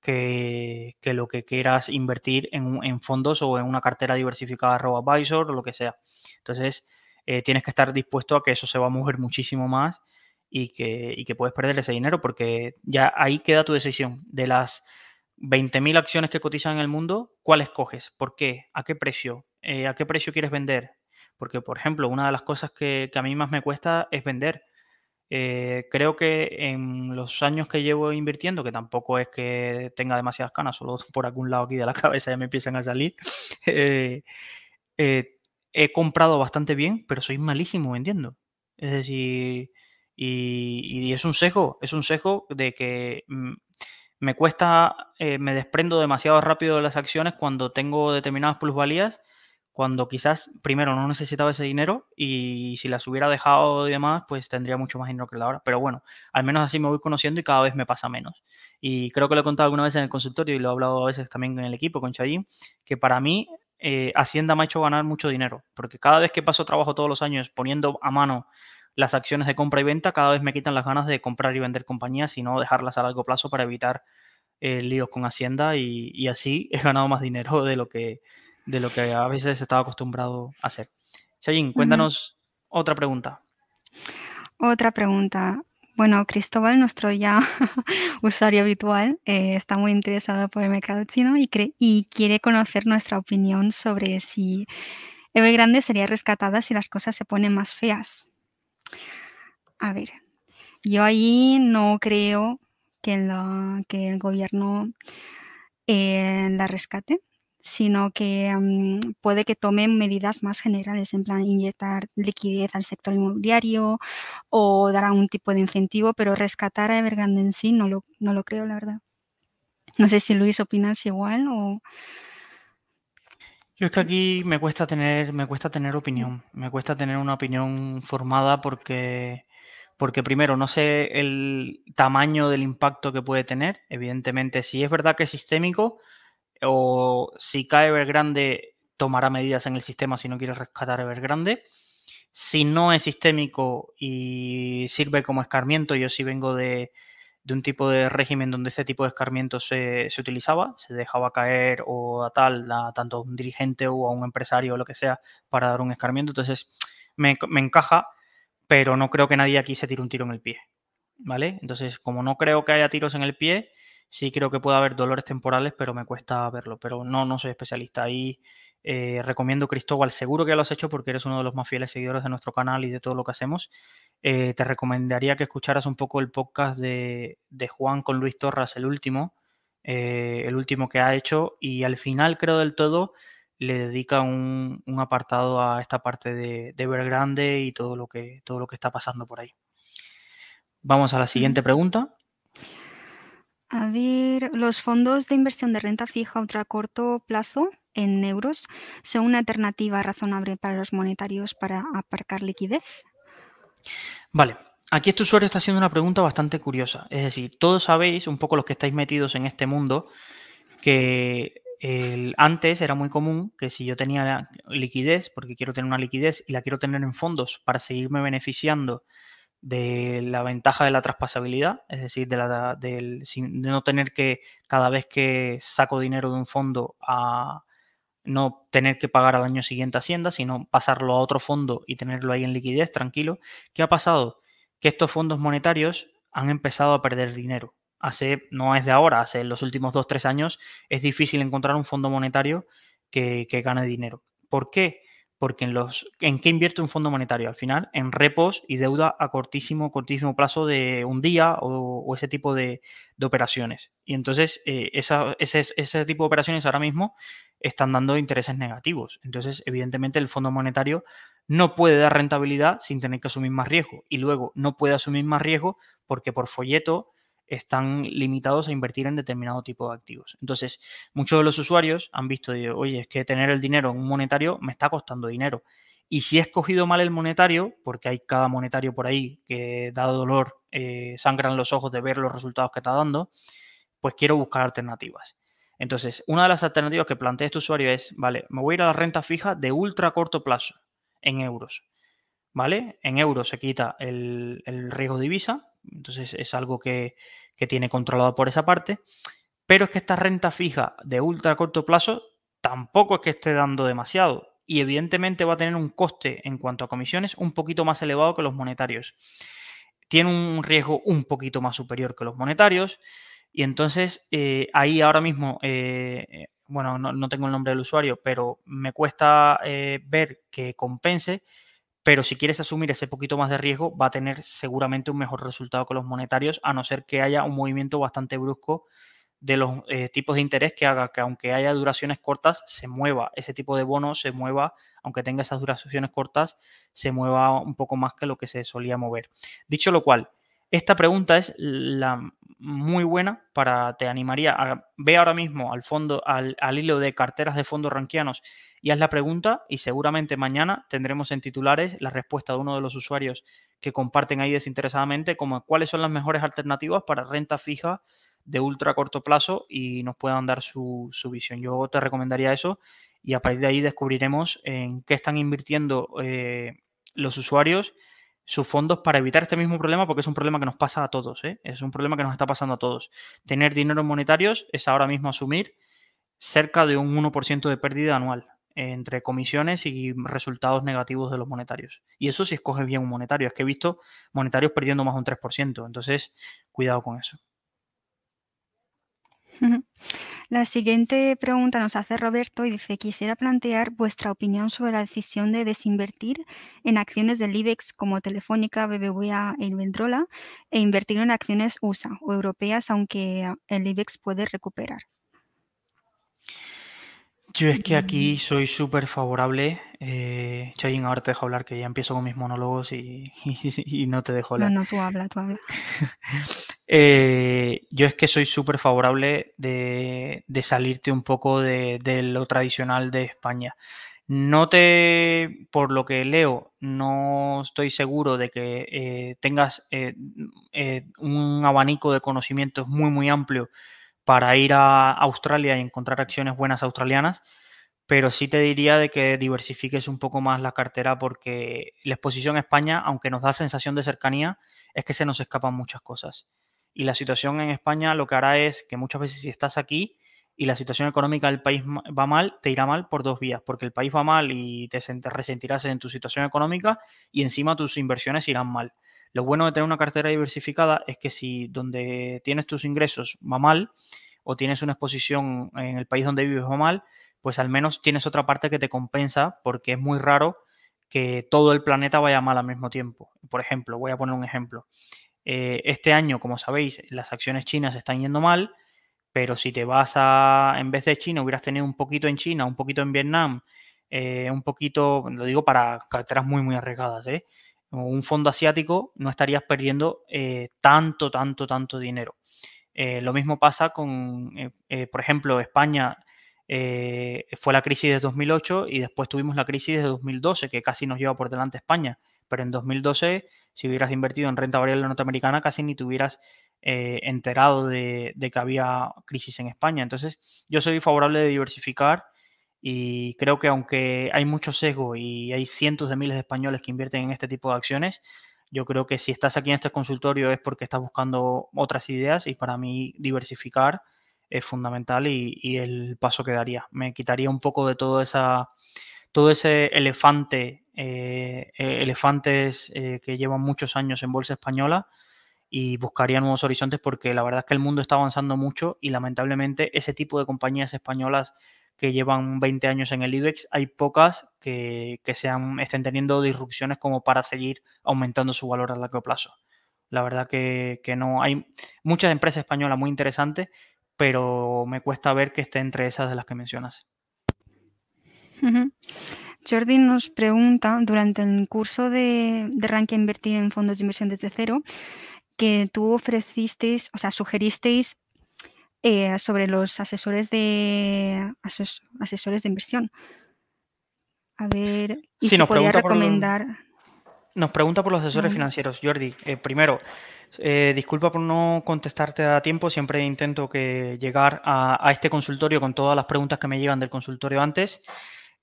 que, que lo que quieras invertir en, en, fondos o en una cartera diversificada RoboAdvisor o lo que sea. Entonces, eh, tienes que estar dispuesto a que eso se va a mover muchísimo más y que, y que puedes perder ese dinero porque ya ahí queda tu decisión. De las 20.000 acciones que cotizan en el mundo, ¿cuál escoges? ¿Por qué? ¿A qué precio? ¿A qué precio quieres vender? Porque, por ejemplo, una de las cosas que, a mí más me cuesta es vender. Eh, creo que en los años que llevo invirtiendo, que tampoco es que tenga demasiadas canas, solo por algún lado aquí de la cabeza ya me empiezan a salir, eh, he comprado bastante bien, pero soy malísimo vendiendo. Es decir, y, es un sesgo, es un sesgo de que mm, me cuesta, eh, me desprendo demasiado rápido de las acciones cuando tengo determinadas plusvalías, cuando quizás primero no necesitaba ese dinero y si las hubiera dejado y demás, pues tendría mucho más dinero que la hora. Pero bueno, al menos así me voy conociendo y cada vez me pasa menos. Y creo que lo he contado alguna vez en el consultorio y lo he hablado a veces también en el equipo con Chayín, que para mí eh, Hacienda me ha hecho ganar mucho dinero, porque cada vez que paso trabajo todos los años poniendo a mano las acciones de compra y venta, cada vez me quitan las ganas de comprar y vender compañías y no dejarlas a largo plazo para evitar eh, líos con Hacienda y, así he ganado más dinero de lo que, de lo que a veces estaba acostumbrado a hacer. Shayin, cuéntanos otra pregunta. Otra pregunta. Bueno, Cristóbal, nuestro ya usuario habitual, eh, está muy interesado por el mercado chino y, y quiere conocer nuestra opinión sobre si Evergrande sería rescatada si las cosas se ponen más feas. A ver, yo ahí no creo que, que el gobierno eh, la rescate, sino que mm, puede que tomen medidas más generales, en plan inyectar liquidez al sector inmobiliario o dar algún tipo de incentivo, pero rescatar a Evergrande en sí no lo, no lo creo, la verdad. No sé si Luis opinas igual o... Yo es que aquí me cuesta tener, me cuesta tener opinión, me cuesta tener una opinión formada porque, porque primero no sé el tamaño del impacto que puede tener. Evidentemente, si es verdad que es sistémico, o si cae Evergrande, tomará medidas en el sistema si no quiere rescatar Evergrande. Si no es sistémico y sirve como escarmiento, yo sí vengo de, un tipo de régimen donde este tipo de escarmiento se, utilizaba, se dejaba caer o a tal, tanto a un dirigente o a un empresario o lo que sea para dar un escarmiento. Entonces, me, me encaja, pero no creo que nadie aquí se tire un tiro en el pie. ¿Vale? Entonces, como no creo que haya tiros en el pie, sí creo que puede haber dolores temporales, pero me cuesta verlo. Pero no, no soy especialista. Ahí eh, recomiendo Cristóbal, seguro que lo has hecho porque eres uno de los más fieles seguidores de nuestro canal y de todo lo que hacemos. Eh, te recomendaría que escucharas un poco el podcast de, Juan con Luis Torras, el último, eh, el último que ha hecho, y al final, creo del todo, le dedica un, apartado a esta parte de, de Evergrande y todo lo que todo lo que está pasando por ahí. Vamos a la siguiente pregunta. A ver, los fondos de inversión de renta fija ultra corto plazo en euros son una alternativa razonable para los monetarios para aparcar liquidez. Vale, aquí este usuario está haciendo una pregunta bastante curiosa. Es decir, todos sabéis, un poco los que estáis metidos en este mundo, que antes era muy común que si yo tenía liquidez, porque quiero tener una liquidez y la quiero tener en fondos para seguirme beneficiando de la ventaja de la traspasabilidad, es decir, de, la, de no tener que cada vez que saco dinero de un fondo a no tener que pagar al año siguiente Hacienda, sino pasarlo a otro fondo y tenerlo ahí en liquidez, tranquilo. ¿Qué ha pasado? Que estos fondos monetarios han empezado a perder dinero. Hace, no es de ahora, hace los últimos dos, tres años, es difícil encontrar un fondo monetario que gane dinero. ¿Por qué? Porque en los en qué invierte un fondo monetario al final en repos y deuda a cortísimo cortísimo plazo de un día o, ese tipo de, operaciones. Y entonces eh, ese, tipo de operaciones ahora mismo están dando intereses negativos. Entonces evidentemente el fondo monetario no puede dar rentabilidad sin tener que asumir más riesgo. Y luego no puede asumir más riesgo porque por folleto están limitados a invertir en determinado tipo de activos. Entonces, muchos de los usuarios han visto, oye, es que tener el dinero en un monetario me está costando dinero. Y si he escogido mal el monetario, porque hay cada monetario por ahí que da dolor, eh, sangran los ojos de ver los resultados que está dando, pues quiero buscar alternativas. Entonces, una de las alternativas que plantea este usuario es, vale, me voy a ir a la renta fija de ultra corto plazo en euros. ¿Vale? En euros se quita el, el riesgo de divisa, entonces es algo que, tiene controlado por esa parte. Pero es que esta renta fija de ultra corto plazo tampoco es que esté dando demasiado. Y evidentemente va a tener un coste en cuanto a comisiones un poquito más elevado que los monetarios. Tiene un riesgo un poquito más superior que los monetarios. Y entonces eh, ahí ahora mismo, eh, eh, bueno, no, tengo el nombre del usuario, pero me cuesta ver que compense pero si quieres asumir ese poquito más de riesgo, va a tener seguramente un mejor resultado que los monetarios, a no ser que haya un movimiento bastante brusco de los eh, tipos de interés que haga que aunque haya duraciones cortas, se mueva ese tipo de bono, se mueva, aunque tenga esas duraciones cortas, se mueva un poco más que lo que se solía mover. Dicho lo cual, esta pregunta es la muy buena para, te animaría a ver ahora mismo al fondo, al, al hilo de carteras de fondos ranquianos y haz la pregunta y seguramente mañana tendremos en titulares la respuesta de uno de los usuarios que comparten ahí desinteresadamente como cuáles son las mejores alternativas para renta fija de ultra corto plazo y nos puedan dar su, visión. Yo te recomendaría eso y a partir de ahí descubriremos en qué están invirtiendo eh, los usuarios sus fondos para evitar este mismo problema, porque es un problema que nos pasa a todos, ¿eh? es un problema que nos está pasando a todos. Tener dinero monetarios es ahora mismo asumir cerca de un 1% de pérdida anual entre comisiones y resultados negativos de los monetarios. Y eso si escoges bien un monetario. Es que he visto monetarios perdiendo más de un 3%. Entonces, cuidado con eso. La siguiente pregunta nos hace Roberto y dice, quisiera plantear vuestra opinión sobre la decisión de desinvertir en acciones del IBEX como Telefónica, BBVA e Iberdrola e invertir en acciones USA o europeas, aunque el IBEX puede recuperar. Yo es que aquí soy súper favorable. Eh, ahora te dejo hablar, que ya empiezo con mis monólogos y, no te dejo hablar. No, no, tú habla, tú habla. Eh, yo es que soy súper favorable de, salirte un poco de, lo tradicional de España. No te, por lo que leo, no estoy seguro de que eh, tengas eh, un abanico de conocimientos muy, muy amplio para ir a Australia y encontrar acciones buenas australianas, pero sí te diría de que diversifiques un poco más la cartera porque la exposición a España, aunque nos da sensación de cercanía, es que se nos escapan muchas cosas. Y la situación en España lo que hará es que muchas veces si estás aquí y la situación económica del país va mal, te irá mal por dos vías, porque el país va mal y te resentirás en tu situación económica y encima tus inversiones irán mal. Lo bueno de tener una cartera diversificada es que si donde tienes tus ingresos va mal o tienes una exposición en el país donde vives va mal, pues al menos tienes otra parte que te compensa porque es muy raro que todo el planeta vaya mal al mismo tiempo. Por ejemplo, voy a poner un ejemplo. Eh, este año, como sabéis, las acciones chinas están yendo mal, pero si te vas a, en vez de China, hubieras tenido un poquito en China, un poquito en Vietnam, eh, un poquito, lo digo para carteras muy, muy arriesgadas, ¿eh? un fondo asiático, no estarías perdiendo tanto, tanto, tanto dinero. Lo mismo pasa con, por ejemplo, España fue la crisis de 2008 y después tuvimos la crisis de 2012, que casi nos lleva por delante España. Pero en 2012, si hubieras invertido en renta variable norteamericana, casi ni te hubieras enterado de, de que había crisis en España. Entonces, yo soy favorable de diversificar y creo que aunque hay mucho sesgo y hay cientos de miles de españoles que invierten en este tipo de acciones, yo creo que si estás aquí en este consultorio es porque estás buscando otras ideas y para mí diversificar es fundamental y, el paso que daría. Me quitaría un poco de todo, esa, todo ese elefante, eh, eh, elefantes eh, que llevan muchos años en bolsa española y buscaría nuevos horizontes porque la verdad es que el mundo está avanzando mucho y lamentablemente ese tipo de compañías españolas que llevan 20 años en el IBEX, hay pocas que, que estén teniendo disrupciones como para seguir aumentando su valor a largo plazo. La verdad que, no. Hay muchas empresas españolas muy interesantes, pero me cuesta ver que esté entre esas de las que mencionas. Jordi nos pregunta, durante el curso de, de Rankia Invertir en Fondos de Inversión desde cero, que tú ofrecisteis, o sea, sugeristeis eh, sobre los asesores de asesores de inversión. A ver, y si nos podría recomendar. nos pregunta por los asesores financieros, Jordi. Eh, primero, eh, disculpa por no contestarte a tiempo. Siempre intento que llegar a, este consultorio con todas las preguntas que me llegan del consultorio antes.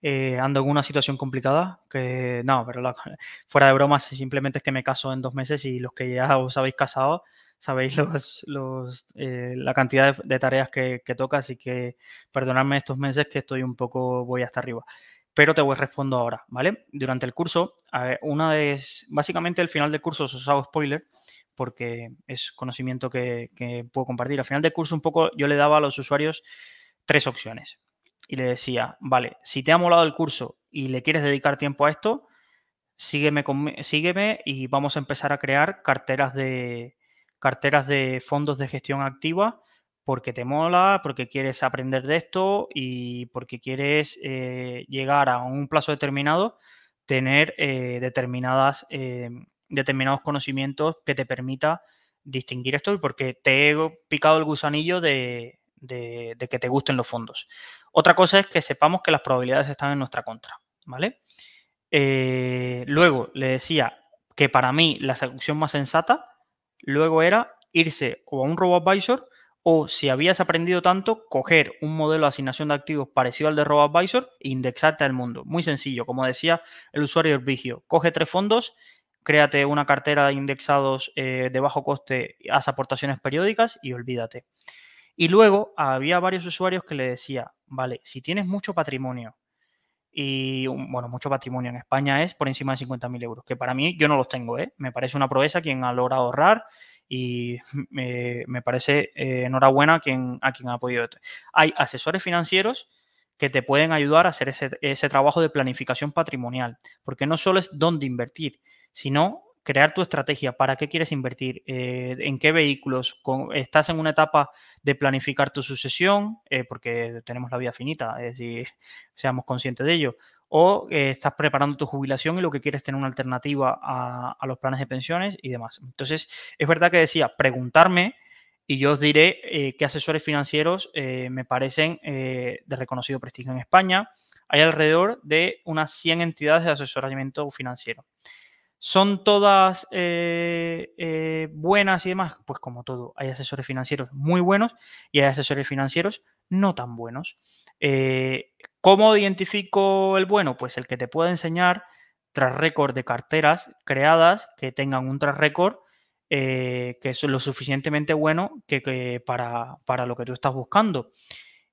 Ando en una situación complicada, que no, pero fuera de bromas, simplemente es que me caso en dos meses y los que ya os habéis casado, sabéis los, eh, la cantidad de, tareas que, toca, así que perdonadme estos meses que estoy un poco, voy hasta arriba. Pero te voy a respondo ahora, ¿vale? Durante el curso, una vez, básicamente el final del curso os hago spoiler, porque es conocimiento que puedo compartir. Al final del curso un poco yo le daba a los usuarios tres opciones y le decía, vale, si te ha molado el curso y le quieres dedicar tiempo a esto, sígueme, sígueme y vamos a empezar a crear carteras de, carteras de fondos de gestión activa porque te mola, porque quieres aprender de esto y porque quieres eh, llegar a un plazo determinado, tener eh, determinadas, eh, determinados conocimientos que te permita distinguir esto y porque te he picado el gusanillo de, de, que te gusten los fondos. Otra cosa es que sepamos que las probabilidades están en nuestra contra, ¿vale? luego le decía que para mí la selección más sensata luego era irse o a un RoboAdvisor o si habías aprendido tanto, coger un modelo de asignación de activos parecido al de RoboAdvisor e indexarte al mundo. Muy sencillo, como decía el usuario del Vigio. Coge tres fondos, créate una cartera de indexados eh, de bajo coste, haz aportaciones periódicas y olvídate. Y luego había varios usuarios que le decía, vale, si tienes mucho patrimonio, y bueno, mucho patrimonio en España es por encima de 50.000 euros, que para mí yo no los tengo, ¿eh? me parece una proeza quien ha logrado ahorrar y me, parece eh, enhorabuena a quien, a quien ha podido. Hay asesores financieros que te pueden ayudar a hacer ese, ese trabajo de planificación patrimonial, porque no solo es dónde invertir, sino crear tu estrategia, para qué quieres invertir, eh, en qué vehículos, estás en una etapa de planificar tu sucesión, eh, porque tenemos la vida finita, es seamos conscientes de ello, o eh, estás preparando tu jubilación y lo que quieres es tener una alternativa a, a, los planes de pensiones y demás. Entonces, es verdad que decía, preguntarme y yo os diré eh, qué asesores financieros eh, me parecen eh, de reconocido prestigio en España. Hay alrededor de unas 100 entidades de asesoramiento financiero. ¿Son todas buenas y demás? Pues como todo, hay asesores financieros muy buenos y hay asesores financieros no tan buenos. ¿Cómo identifico el bueno? Pues el que te pueda enseñar tras récord de carteras creadas que tengan un tras récord eh, que es lo suficientemente bueno que, para, para, lo que tú estás buscando.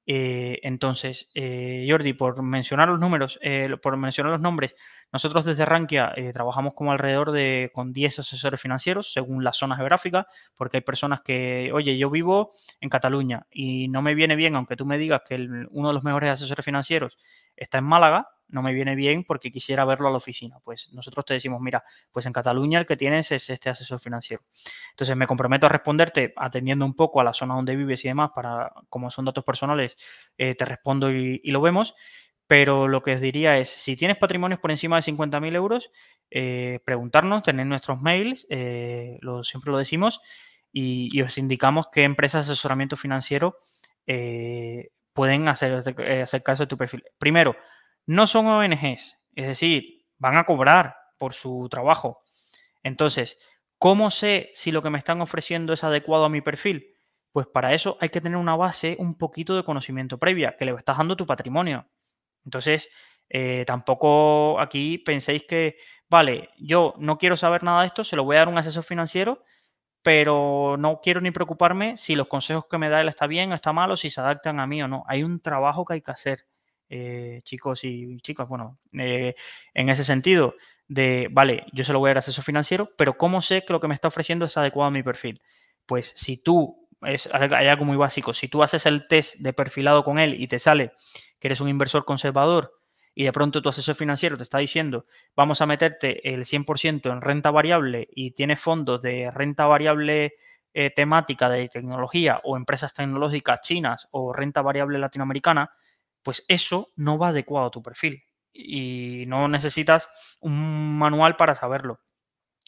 Eh, entonces, eh, Jordi, por mencionar los números, por mencionar los nombres, nosotros desde Rankia trabajamos como alrededor de con 10 asesores financieros según la zona geográfica, porque hay personas que, oye, yo vivo en Cataluña y no me viene bien, aunque tú me digas que uno de los mejores asesores financieros está en Málaga, no me viene bien porque quisiera verlo a la oficina. Pues nosotros te decimos, mira, pues en Cataluña el que tienes es este asesor financiero. Entonces me comprometo a responderte atendiendo un poco a la zona donde vives y demás, para como son datos personales, eh, te respondo y, lo vemos. Pero lo que os diría es, si tienes patrimonios por encima de 50.000 euros, eh, preguntarnos, tener nuestros mails, eh, lo, siempre lo decimos, y, os indicamos qué empresas de asesoramiento financiero pueden hacer, hacer caso de tu perfil. Primero, no son ONGs, es decir, van a cobrar por su trabajo. Entonces, ¿cómo sé si lo que me están ofreciendo es adecuado a mi perfil? Pues para eso hay que tener una base, un poquito de conocimiento previa, que le estás dando tu patrimonio. Entonces, eh, tampoco aquí penséis que, vale, yo no quiero saber nada de esto, se lo voy a dar un asesor financiero, pero no quiero ni preocuparme si los consejos que me da él está bien o está mal o si se adaptan a mí o no. Hay un trabajo que hay que hacer. Eh, chicos y chicas, bueno, eh, en ese sentido de, vale, yo se lo voy a dar acceso financiero, pero ¿cómo sé que lo que me está ofreciendo es adecuado a mi perfil? Pues si tú, es, hay algo muy básico, si tú haces el test de perfilado con él y te sale eres un inversor conservador y de pronto tu asesor financiero te está diciendo, vamos a meterte el 100% en renta variable y tienes fondos de renta variable eh, temática de tecnología o empresas tecnológicas chinas o renta variable latinoamericana, pues eso no va adecuado a tu perfil y no necesitas un manual para saberlo.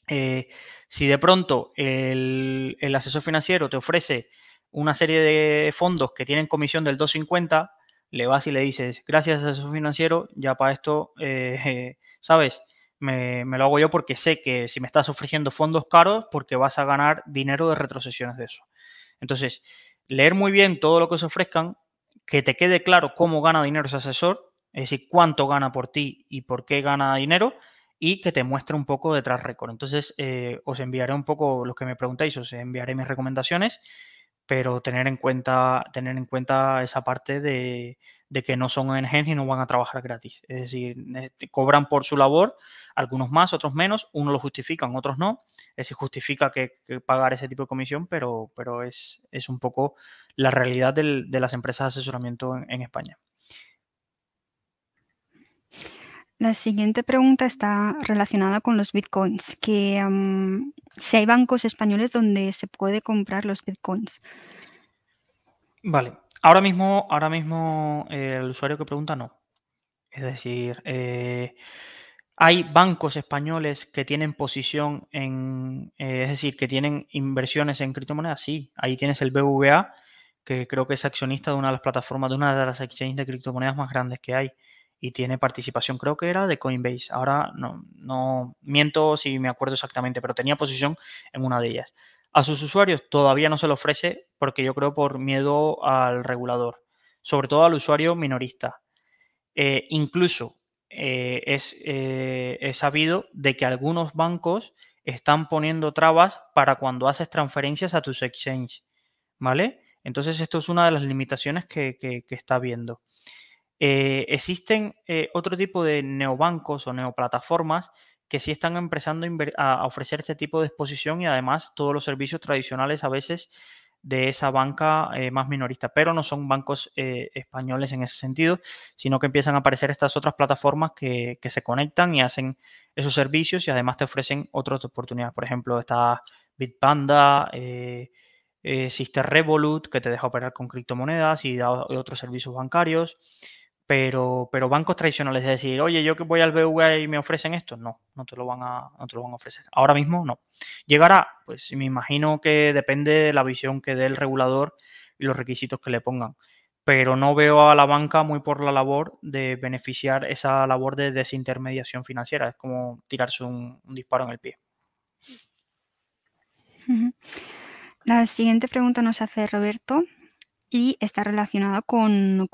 Eh, si de pronto el, asesor financiero te ofrece una serie de fondos que tienen comisión del 250, le vas y le dices, gracias asesor financiero, ya para esto, eh, ¿sabes? Me, me, lo hago yo porque sé que si me estás ofreciendo fondos caros, porque vas a ganar dinero de retrocesiones de eso. Entonces, leer muy bien todo lo que os ofrezcan que te quede claro cómo gana dinero ese asesor, es decir, cuánto gana por ti y por qué gana dinero, y que te muestre un poco detrás récord. Entonces, eh, os enviaré un poco los que me preguntáis, os enviaré mis recomendaciones, pero tener en cuenta, tener en cuenta esa parte de, que no son ONGs y no van a trabajar gratis. Es decir, cobran por su labor, algunos más, otros menos, unos lo justifican, otros no. Es justifica que, pagar ese tipo de comisión, pero, pero es, es un poco la realidad de las empresas de asesoramiento en, España. La siguiente pregunta está relacionada con los bitcoins, que si hay bancos españoles donde se puede comprar los bitcoins. Vale, ahora mismo, ahora mismo eh, el usuario que pregunta no. Es decir, eh, hay bancos españoles que tienen posición en, eh, es decir, que tienen inversiones en criptomonedas. Sí, ahí tienes el BVA que creo que es accionista de una de las plataformas, de una de las exchanges de criptomonedas más grandes que hay y tiene participación, creo que era de Coinbase. Ahora no, miento si me acuerdo exactamente, pero tenía posición en una de ellas. A sus usuarios todavía no se lo ofrece porque yo creo por miedo al regulador, sobre todo al usuario minorista. Eh, incluso eh, es, eh, es sabido de que algunos bancos están poniendo trabas para cuando haces transferencias a tus exchanges, ¿vale? Entonces, esto es una de las limitaciones que, está viendo. Eh, existen eh, otro tipo de neobancos o neoplataformas que sí están empezando a, ofrecer este tipo de exposición y además todos los servicios tradicionales a veces de esa banca eh, más minorista, pero no son bancos españoles en ese sentido, sino que empiezan a aparecer estas otras plataformas que, se conectan y hacen esos servicios y además te ofrecen otras oportunidades. Por ejemplo, está Bitpanda, Sister Revolut, que te deja operar con criptomonedas y da otros servicios bancarios. Pero, pero bancos tradicionales, es decir, oye, yo que voy al BVA y me ofrecen esto, no, no te lo van a, no te lo van a ofrecer. Ahora mismo no. Llegará, pues me imagino que depende de la visión que dé el regulador y los requisitos que le pongan. Pero no veo a la banca muy por la labor de beneficiar esa labor de desintermediación financiera. Es como tirarse un, disparo en el pie. La siguiente pregunta nos hace Roberto y está relacionada con,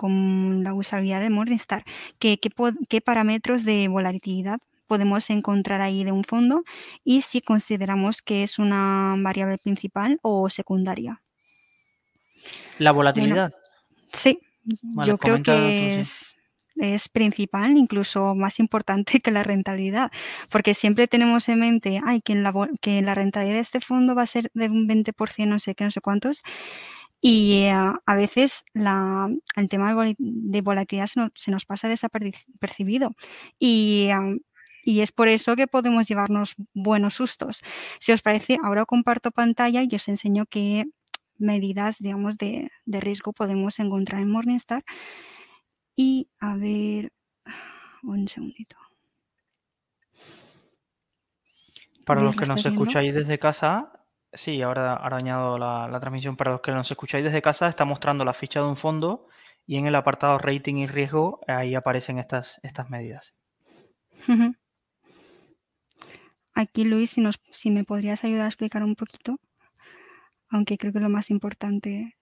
la usabilidad de Morningstar. ¿Qué, qué, parámetros de volatilidad podemos encontrar ahí de un fondo y si consideramos que es una variable principal o secundaria? La volatilidad. sí, yo creo que es, es, principal, incluso más importante que la rentabilidad, porque siempre tenemos en mente, ay, que, la, que la rentabilidad de este fondo va a ser de un 20%, no sé qué, no sé cuántos, y eh, a veces el tema de volatilidad se nos, pasa desapercibido. Y, y es por eso que podemos llevarnos buenos sustos. Si os parece, ahora comparto pantalla y os enseño qué medidas, digamos, de, riesgo podemos encontrar en Morningstar. Y a ver, un segundito. Para los que nos escucháis desde casa, Sí, ahora, ahora añado la, transmisión para los que nos escucháis desde casa. Está mostrando la ficha de un fondo y en el apartado rating y riesgo ahí aparecen estas, estas medidas. Aquí, Luis, si, nos, si me podrías ayudar a explicar un poquito, aunque creo que lo más importante.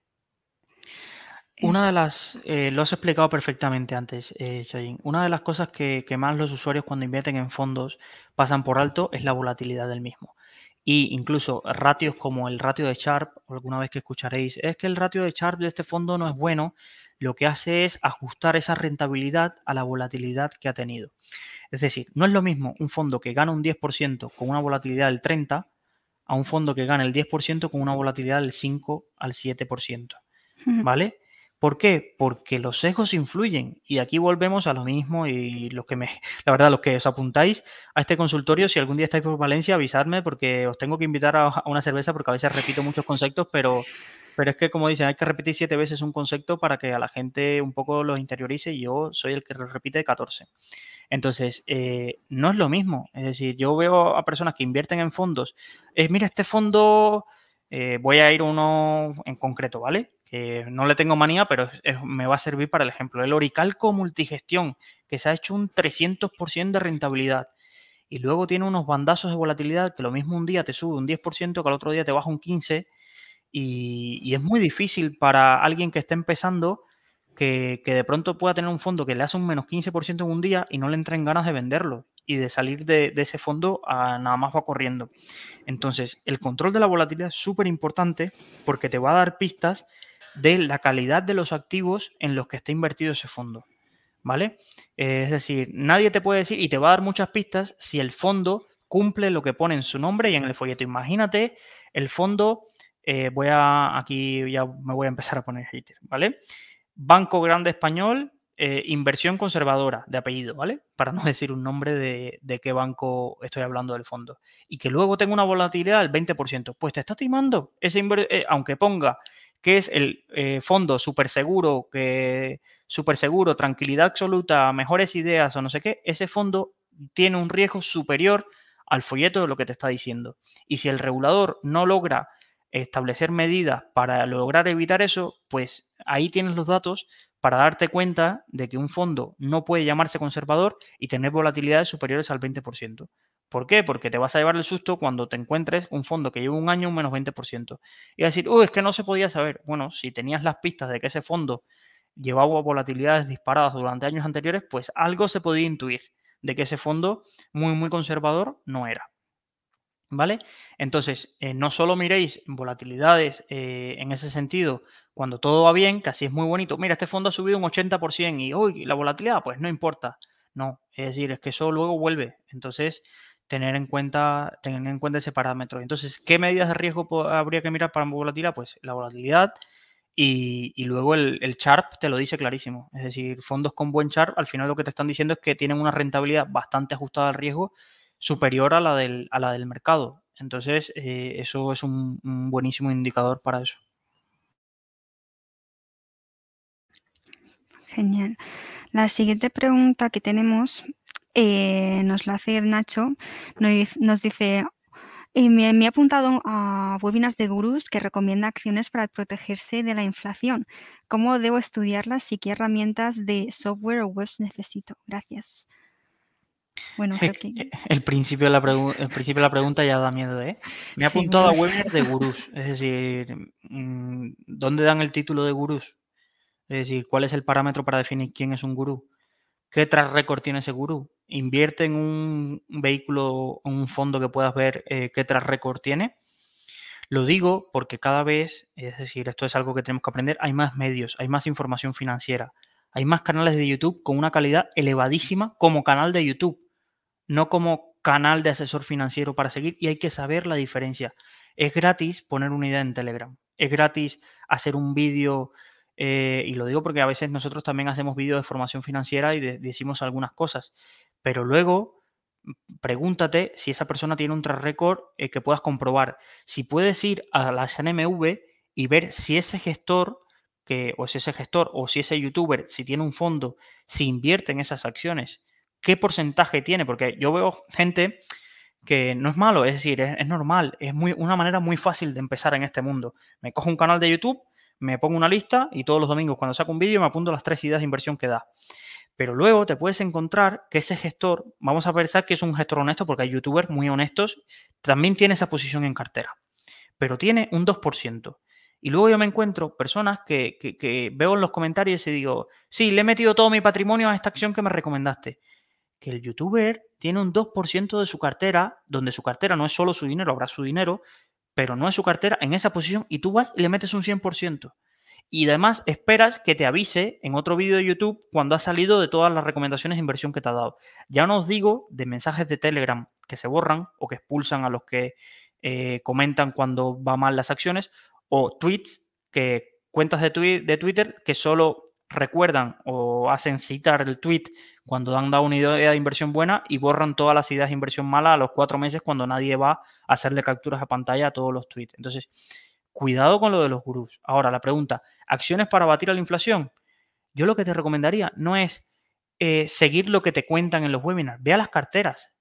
Una de las, eh, lo has explicado perfectamente antes, eh, Una de las cosas que, que más los usuarios cuando invierten en fondos pasan por alto es la volatilidad del mismo y incluso ratios como el ratio de Sharp, alguna vez que escucharéis, es que el ratio de Sharp de este fondo no es bueno, lo que hace es ajustar esa rentabilidad a la volatilidad que ha tenido. Es decir, no es lo mismo un fondo que gana un 10% con una volatilidad del 30% a un fondo que gana el 10% con una volatilidad del 5 al 7%. ¿Vale? ¿Por qué? Porque los sesgos influyen y aquí volvemos a lo mismo y los que me, la verdad, los que os apuntáis a este consultorio, si algún día estáis por Valencia, avisadme porque os tengo que invitar a, una cerveza porque a veces repito muchos conceptos, pero, pero es que como dicen, hay que repetir siete veces un concepto para que a la gente un poco lo interiorice y yo soy el que lo repite 14. Entonces, eh, no es lo mismo. Es decir, yo veo a personas que invierten en fondos. Mira, este fondo, eh, voy a ir uno en concreto, ¿vale? No le tengo manía, pero me va a servir para el ejemplo. El Oricalco Multigestión, que se ha hecho un 300% de rentabilidad y luego tiene unos bandazos de volatilidad que lo mismo un día te sube un 10%, que al otro día te baja un 15%, y, es muy difícil para alguien que esté empezando que, de pronto pueda tener un fondo que le hace un menos 15% en un día y no le entren ganas de venderlo y de salir de, de ese fondo a nada más va corriendo. Entonces, el control de la volatilidad es súper importante porque te va a dar pistas de la calidad de los activos en los que está invertido ese fondo. ¿Vale? es decir, nadie te puede decir y te va a dar muchas pistas si el fondo cumple lo que pone en su nombre y en el folleto. Imagínate el fondo, eh, voy a, aquí ya me voy a empezar a poner hater, ¿vale? Banco Grande Español, eh, inversión conservadora de apellido, ¿vale? Para no decir un nombre de, qué banco estoy hablando del fondo. Y que luego tenga una volatilidad del 20%. Pues te está timando ese eh, aunque ponga que es el eh, fondo súper seguro, que súper seguro, tranquilidad absoluta, mejores ideas o no sé qué, ese fondo tiene un riesgo superior al folleto de lo que te está diciendo. Y si el regulador no logra establecer medidas para lograr evitar eso, pues ahí tienes los datos para darte cuenta de que un fondo no puede llamarse conservador y tener volatilidades superiores al 20%. ¿Por qué? Porque te vas a llevar el susto cuando te encuentres un fondo que lleva un año un menos 20%. Y a decir, uy, es que no se podía saber. Bueno, si tenías las pistas de que ese fondo llevaba volatilidades disparadas durante años anteriores, pues algo se podía intuir de que ese fondo muy, muy conservador no era. ¿Vale? Entonces, eh, no solo miréis volatilidades eh, en ese sentido cuando todo va bien, que así es muy bonito. Mira, este fondo ha subido un 80% y hoy la volatilidad, pues no importa. No, es decir, es que eso luego vuelve. Entonces, tener en cuenta, tener en cuenta ese parámetro. Entonces, ¿qué medidas de riesgo habría que mirar para volatilidad? Pues la volatilidad y, luego el, el, te lo dice clarísimo. Es decir, fondos con buen Sharp, al final lo que te están diciendo es que tienen una rentabilidad bastante ajustada al riesgo superior a la del, a la del mercado. Entonces, eh, eso es un, buenísimo indicador para eso. Genial. La siguiente pregunta que tenemos eh, nos la hace Nacho. Nos dice, eh, me, he apuntado a webinars de gurús que recomienda acciones para protegerse de la inflación. ¿Cómo debo estudiarlas y qué herramientas de software o webs necesito? Gracias. Bueno, el, principio de la el principio de la pregunta ya da miedo, ¿eh? Me he apuntado a webinars de gurús. Es decir, mm, ¿dónde dan el título de gurús? Es decir, ¿cuál es el parámetro para definir quién es un gurú? ¿Qué track record tiene ese gurú? Invierte en un vehículo, un fondo que puedas ver eh, qué track record tiene. Lo digo porque cada vez, es decir, esto es algo que tenemos que aprender, hay más medios, hay más información financiera, hay más canales de YouTube con una calidad elevadísima como canal de YouTube no como canal de asesor financiero para seguir y hay que saber la diferencia. Es gratis poner una idea en Telegram, es gratis hacer un vídeo, eh, y lo digo porque a veces nosotros también hacemos vídeos de formación financiera y decimos algunas cosas, pero luego mm, pregúntate si esa persona tiene un track record eh, que puedas comprobar. Si puedes ir a la SNMV y ver si ese gestor que, o si ese gestor o si ese youtuber, si tiene un fondo, si invierte en esas acciones qué porcentaje tiene, porque yo veo gente que no es malo, es decir, es, normal, es muy, una manera muy fácil de empezar en este mundo. Me cojo un canal de YouTube, me pongo una lista y todos los domingos cuando saco un vídeo me apunto las tres ideas de inversión que da. Pero luego te puedes encontrar que ese gestor, vamos a pensar que es un gestor honesto, porque hay youtubers muy honestos, también tiene esa posición en cartera, pero tiene un 2%. Y luego yo me encuentro personas que, que veo en los comentarios y digo, sí, le he metido todo mi patrimonio a esta acción que me recomendaste que el youtuber tiene un 2% de su cartera, donde su cartera no es solo su dinero, habrá su dinero, pero no es su cartera en esa posición y tú vas y le metes un 100%. Y además esperas que te avise en otro vídeo de YouTube cuando ha salido de todas las recomendaciones de inversión que te ha dado. Ya no os digo de mensajes de Telegram que se borran o que expulsan a los que eh, comentan cuando va mal las acciones, o tweets que cuentas de, de Twitter que solo recuerdan o hacen citar el tweet cuando han dado una idea de inversión buena y borran todas las ideas de inversión mala a los cuatro meses cuando nadie va a hacerle capturas a pantalla a todos los tweets. Entonces, cuidado con lo de los gurús. Ahora, la pregunta, ¿acciones para batir a la inflación? Yo lo que te recomendaría no es eh, seguir lo que te cuentan en los webinars, ve a las carteras.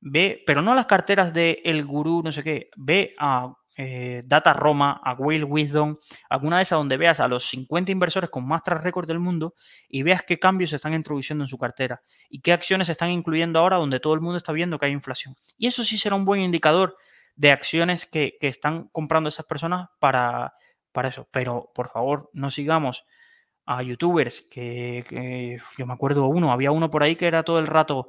Ve, pero no a las carteras de el gurú, no sé qué, ve a eh, Data Roma, a Will Wisdom, alguna de esas donde veas a los 50 inversores con más track record del mundo y veas qué cambios se están introduciendo en su cartera y qué acciones se están incluyendo ahora donde todo el mundo está viendo que hay inflación. Y eso sí será un buen indicador de acciones que, están comprando esas personas para, para eso. Pero por favor, no sigamos a youtubers que, que yo me acuerdo uno, había uno por ahí que era todo el rato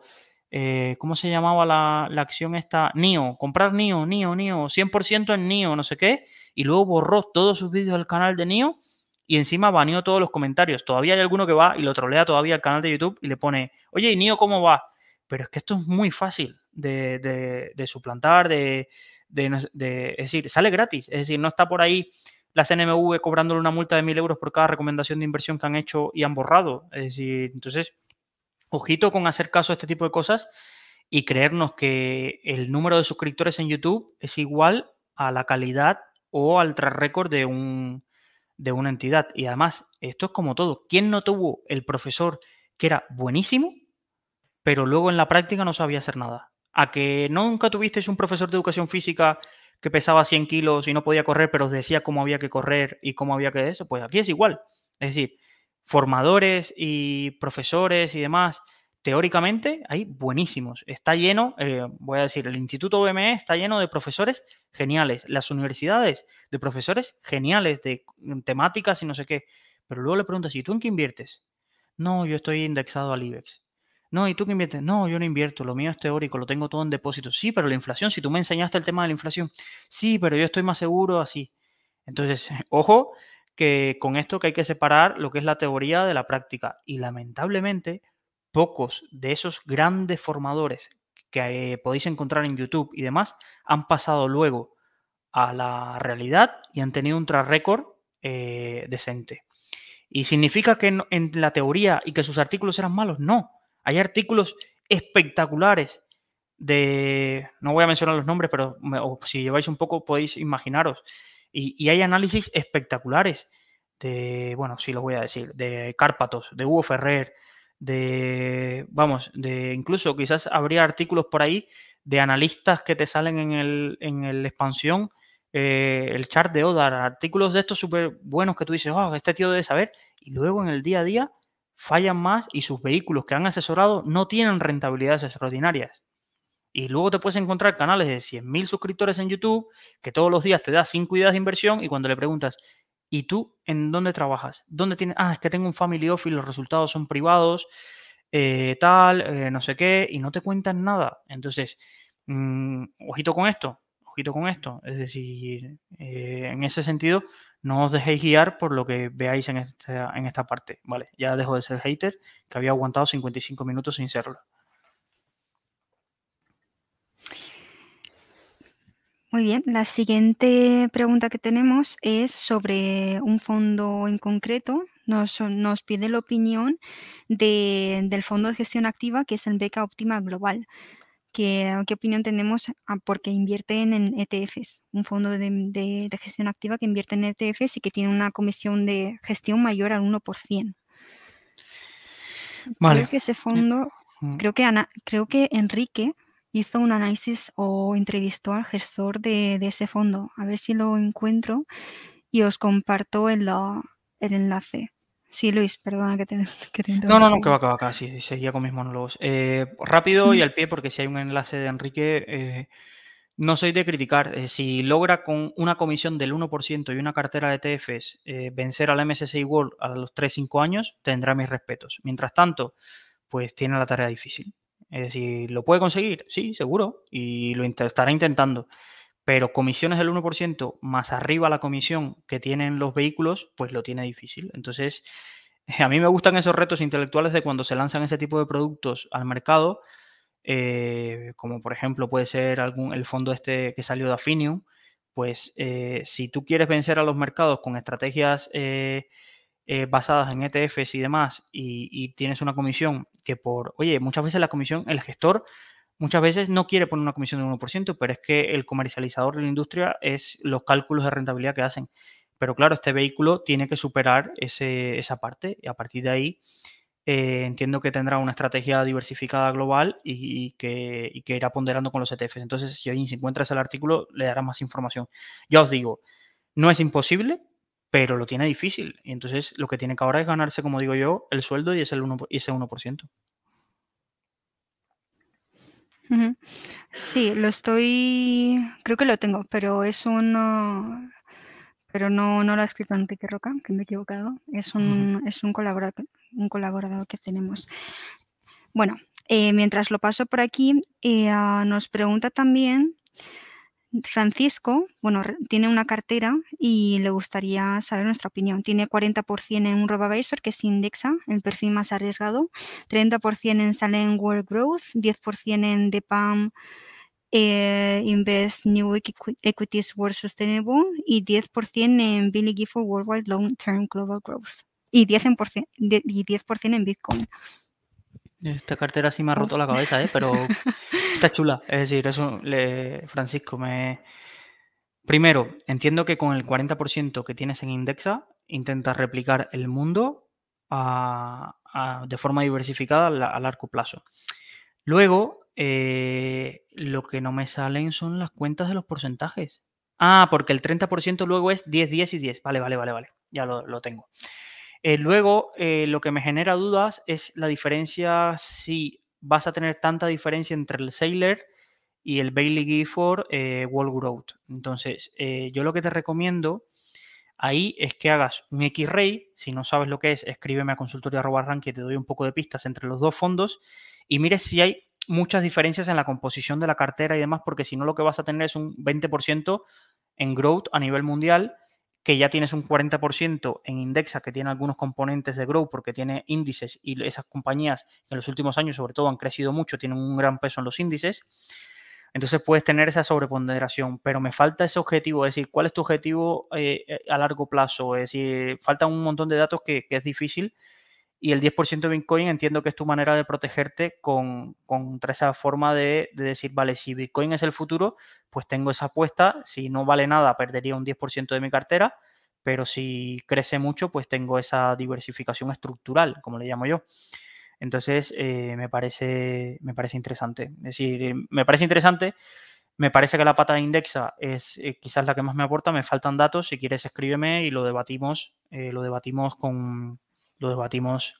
eh, ¿cómo se llamaba la, acción esta? NIO, comprar NIO, NIO, NIO, 100% en NIO, no sé qué, y luego borró todos sus vídeos del canal de NIO y encima baneó todos los comentarios. Todavía hay alguno que va y lo trolea todavía al canal de YouTube y le pone, oye, ¿y NIO cómo va? Pero es que esto es muy fácil de, suplantar, de, es decir, sale gratis, es decir, no está por ahí la CNMV cobrándole una multa de mil euros por cada recomendación de inversión que han hecho y han borrado. Es decir, entonces ojito con hacer caso a este tipo de cosas y creernos que el número de suscriptores en YouTube es igual a la calidad o al track record de, un, de una entidad. Y además, esto es como todo. ¿Quién no tuvo el profesor que era buenísimo, pero luego en la práctica no sabía hacer nada? ¿A que nunca tuvisteis un profesor de educación física que pesaba 100 kilos y no podía correr, pero os decía cómo había que correr y cómo había que eso? Pues aquí es igual. Es decir, formadores y profesores y demás, teóricamente hay buenísimos. Está lleno, eh, voy a decir, el Instituto BME está lleno de profesores geniales, las universidades de profesores geniales, de temáticas y no sé qué. Pero luego le preguntas, ¿y tú en qué inviertes? No, yo estoy indexado al IBEX. No, ¿y tú qué inviertes? No, yo no invierto, lo mío es teórico, lo tengo todo en depósitos. Sí, pero la inflación, si tú me enseñaste el tema de la inflación, sí, pero yo estoy más seguro así. Entonces, ojo, que con esto que hay que separar lo que es la teoría de la práctica. Y lamentablemente, pocos de esos grandes formadores que eh, podéis encontrar en YouTube y demás han pasado luego a la realidad y han tenido un track record eh, decente. ¿Y significa que en, la teoría y que sus artículos eran malos? No. Hay artículos espectaculares de, no voy a mencionar los nombres, pero si lleváis un poco podéis imaginaros. Y, hay análisis espectaculares de, bueno, sí lo voy a decir, de Cárpatos, de Hugo Ferrer, de, vamos, de incluso quizás habría artículos por ahí de analistas que te salen en el, en el expansión, eh, el chart de Odar, artículos de estos súper buenos que tú dices, oh, este tío debe saber, y luego en el día a día fallan más y sus vehículos que han asesorado no tienen rentabilidades extraordinarias. Y luego te puedes encontrar canales de 100.000 suscriptores en YouTube que todos los días te da 5 ideas de inversión y cuando le preguntas, ¿Y tú en dónde trabajas? ¿Dónde tienes? Ah, es que tengo un family office, los resultados son privados, eh, tal, eh, no sé qué, y no te cuentan nada. Entonces, mm, ojito con esto, ojito con esto. Es decir, eh, en ese sentido, no os dejéis guiar por lo que veáis en esta, en esta parte. Vale, ya dejo de ser hater, que había aguantado 55 minutos sin serlo. Muy bien, la siguiente pregunta que tenemos es sobre un fondo en concreto. Nos, nos pide la opinión del fondo de gestión activa, que es el Beca Óptima Global. ¿Qué, ¿Qué, opinión tenemos? Ah, porque invierte en, ETFs, un fondo de, gestión activa que invierte en ETFs y que tiene una comisión de gestión mayor al 1%. Vale. Creo que ese fondo, mm. creo que, Ana, creo que Enrique hizo un análisis o entrevistó al gestor de, ese fondo. A ver si lo encuentro y os comparto el, el enlace. Sí, Luis, perdona que te, que No, no, no, que va, que va, acá, sí, seguía con mis monólogos. Eh, rápido y al pie, porque si hay un enlace de Enrique, eh, no soy de criticar. Eh, si logra con una comisión del 1% y una cartera de ETFs vencer al MSCI World a los 3-5 años, tendrá mis respetos. Mientras tanto, pues tiene la tarea difícil. Es decir, ¿lo puede conseguir? Sí, seguro, y lo estará intentando. Pero comisiones del 1% más arriba la comisión que tienen los vehículos, pues lo tiene difícil. Entonces, a mí me gustan esos retos intelectuales de cuando se lanzan ese tipo de productos al mercado, eh, como por ejemplo puede ser algún, el fondo este que salió de Affinium, pues eh, si tú quieres vencer a los mercados con estrategias eh, eh, basadas en ETFs y demás y, tienes una comisión que por, oye, muchas veces la comisión, el gestor muchas veces no quiere poner una comisión de 1%, pero es que el comercializador de la industria es los cálculos de rentabilidad que hacen. Pero claro, este vehículo tiene que superar ese, esa parte y a partir de ahí eh, entiendo que tendrá una estrategia diversificada global y, que, y, que, irá ponderando con los ETFs. Entonces, si alguien se encuentra el artículo, le dará más información. Ya os digo, no es imposible, pero lo tiene difícil. Y entonces lo que tiene que ahora es ganarse, como digo yo, el sueldo y, es el 1, y ese 1%. Sí, lo estoy, creo que lo tengo, pero es un, pero no, no lo ha escrito Enrique Roca, que me he equivocado, es un, es un, colaborador, un colaborador que tenemos. Bueno, eh, mientras lo paso por aquí, eh, ah, nos pregunta también Francisco, bueno, tiene una cartera y le gustaría saber nuestra opinión. Tiene 40% en un RoboAdvisor, que es Indexa, el perfil más arriesgado, 30% en Salem World Growth, 10% en DEPAM eh, Invest New Equities World Sustainable y 10% en Billy Gifford Worldwide Long Term Global Growth y 10%, y 10 en Bitcoin. Esta cartera sí me ha roto la cabeza, ¿eh? pero está chula. Es decir, eso, le, Francisco, me... Primero, entiendo que con el 40% que tienes en Indexa, intentas replicar el mundo de forma diversificada a, largo plazo. Luego, eh, lo que no me salen son las cuentas de los porcentajes. Ah, porque el 30% luego es 10, 10 y 10. Vale, vale, vale, vale. Ya lo, lo tengo. Eh, luego, eh, lo que me genera dudas es la diferencia, si vas a tener tanta diferencia entre el Sailor y el Bailey Gifford eh, Wall Growth. Entonces, yo lo que te recomiendo ahí es que hagas un X-Ray. Si no sabes lo que es, escríbeme a consultoría y te doy un poco de pistas entre los dos fondos y mires si hay muchas diferencias en la composición de la cartera y demás, porque si no, lo que vas a tener es un 20% en growth a nivel mundial que ya tienes un 40% en Indexa, que tiene algunos componentes de growth porque tiene índices y esas compañías en los últimos años sobre todo han crecido mucho, tienen un gran peso en los índices. Entonces puedes tener esa sobreponderación, pero me falta ese objetivo, es decir, ¿cuál es tu objetivo eh, eh, a largo plazo? Es decir, falta un montón de datos que, es difícil y el 10% de Bitcoin entiendo que es tu manera de protegerte con, contra esa forma de, de, decir, vale, si Bitcoin es el futuro, pues tengo esa apuesta, si no vale nada, perdería un 10% de mi cartera, pero si crece mucho, pues tengo esa diversificación estructural, como le llamo yo. Entonces, eh, me, parece, me parece interesante. Es decir, eh, me parece interesante. Me parece que la pata de Indexa es eh, quizás la que más me aporta. Me faltan datos. Si quieres, escríbeme y lo debatimos. lo debatimos con. Lo debatimos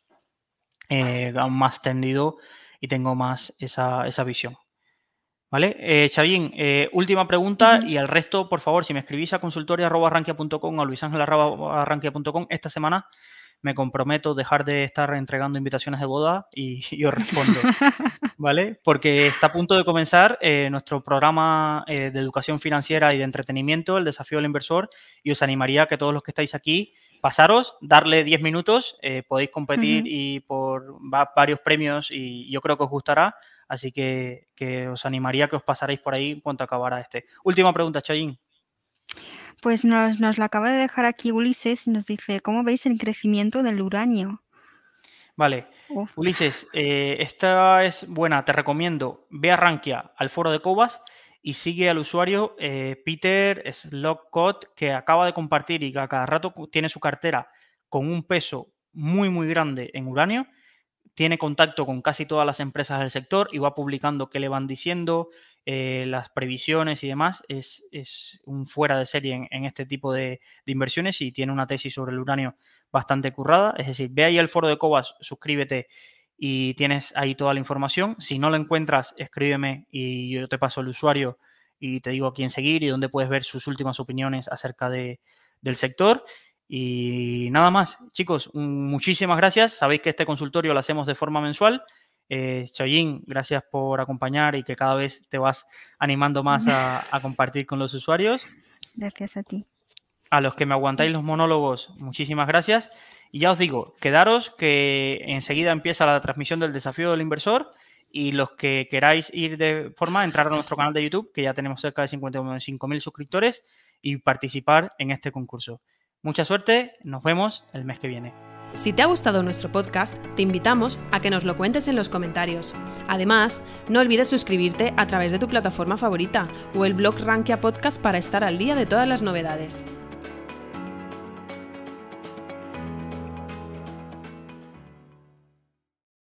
más tendido y tengo más esa, visión. ¿Vale? Eh, Chavín, última pregunta y al resto, por favor, si me escribís a consultoria.arranquia.com o luisangel.arranquia.com esta semana me comprometo a dejar de estar entregando invitaciones de boda y, yo os respondo, ¿vale? Porque está a punto de comenzar eh, nuestro programa eh, de educación financiera y de entretenimiento, el desafío del inversor, y os animaría a que todos los que estáis aquí, pasaros, darle 10 minutos, eh, podéis competir y por varios premios y yo creo que os gustará, así que, que os animaría a que os pasaréis por ahí en cuanto acabara este. Última pregunta, Chayín. Pues nos, nos la acaba de dejar aquí Ulises y nos dice, ¿cómo veis el crecimiento del uranio? Vale, Ulises, eh, esta es buena, te recomiendo, ve a Rankia al foro de Cobas y sigue al usuario eh, Peter Slocott, que acaba de compartir y que a cada rato tiene su cartera con un peso muy, muy grande en uranio tiene contacto con casi todas las empresas del sector y va publicando qué le van diciendo, eh, las previsiones y demás. Es, un fuera de serie en, este tipo de, inversiones y tiene una tesis sobre el uranio bastante currada. Es decir, ve ahí el foro de Cobas, suscríbete y tienes ahí toda la información. Si no lo encuentras, escríbeme y yo te paso el usuario y te digo a quién seguir y dónde puedes ver sus últimas opiniones acerca de, del sector. Y nada más, chicos, muchísimas gracias. Sabéis que este consultorio lo hacemos de forma mensual. Eh, gracias por acompañar y que cada vez te vas animando más a, compartir con los usuarios. Gracias a ti. A los que me aguantáis los monólogos, muchísimas gracias. Y ya os digo, quedaros que enseguida empieza la transmisión del desafío del inversor y los que queráis ir de forma, entrar a nuestro canal de YouTube, que ya tenemos cerca de 55.000 suscriptores, y participar en este concurso. Mucha suerte, nos vemos el mes que viene. Si te ha gustado nuestro podcast, te invitamos a que nos lo cuentes en los comentarios. Además, no olvides suscribirte a través de tu plataforma favorita o el blog Rankia Podcast para estar al día de todas las novedades.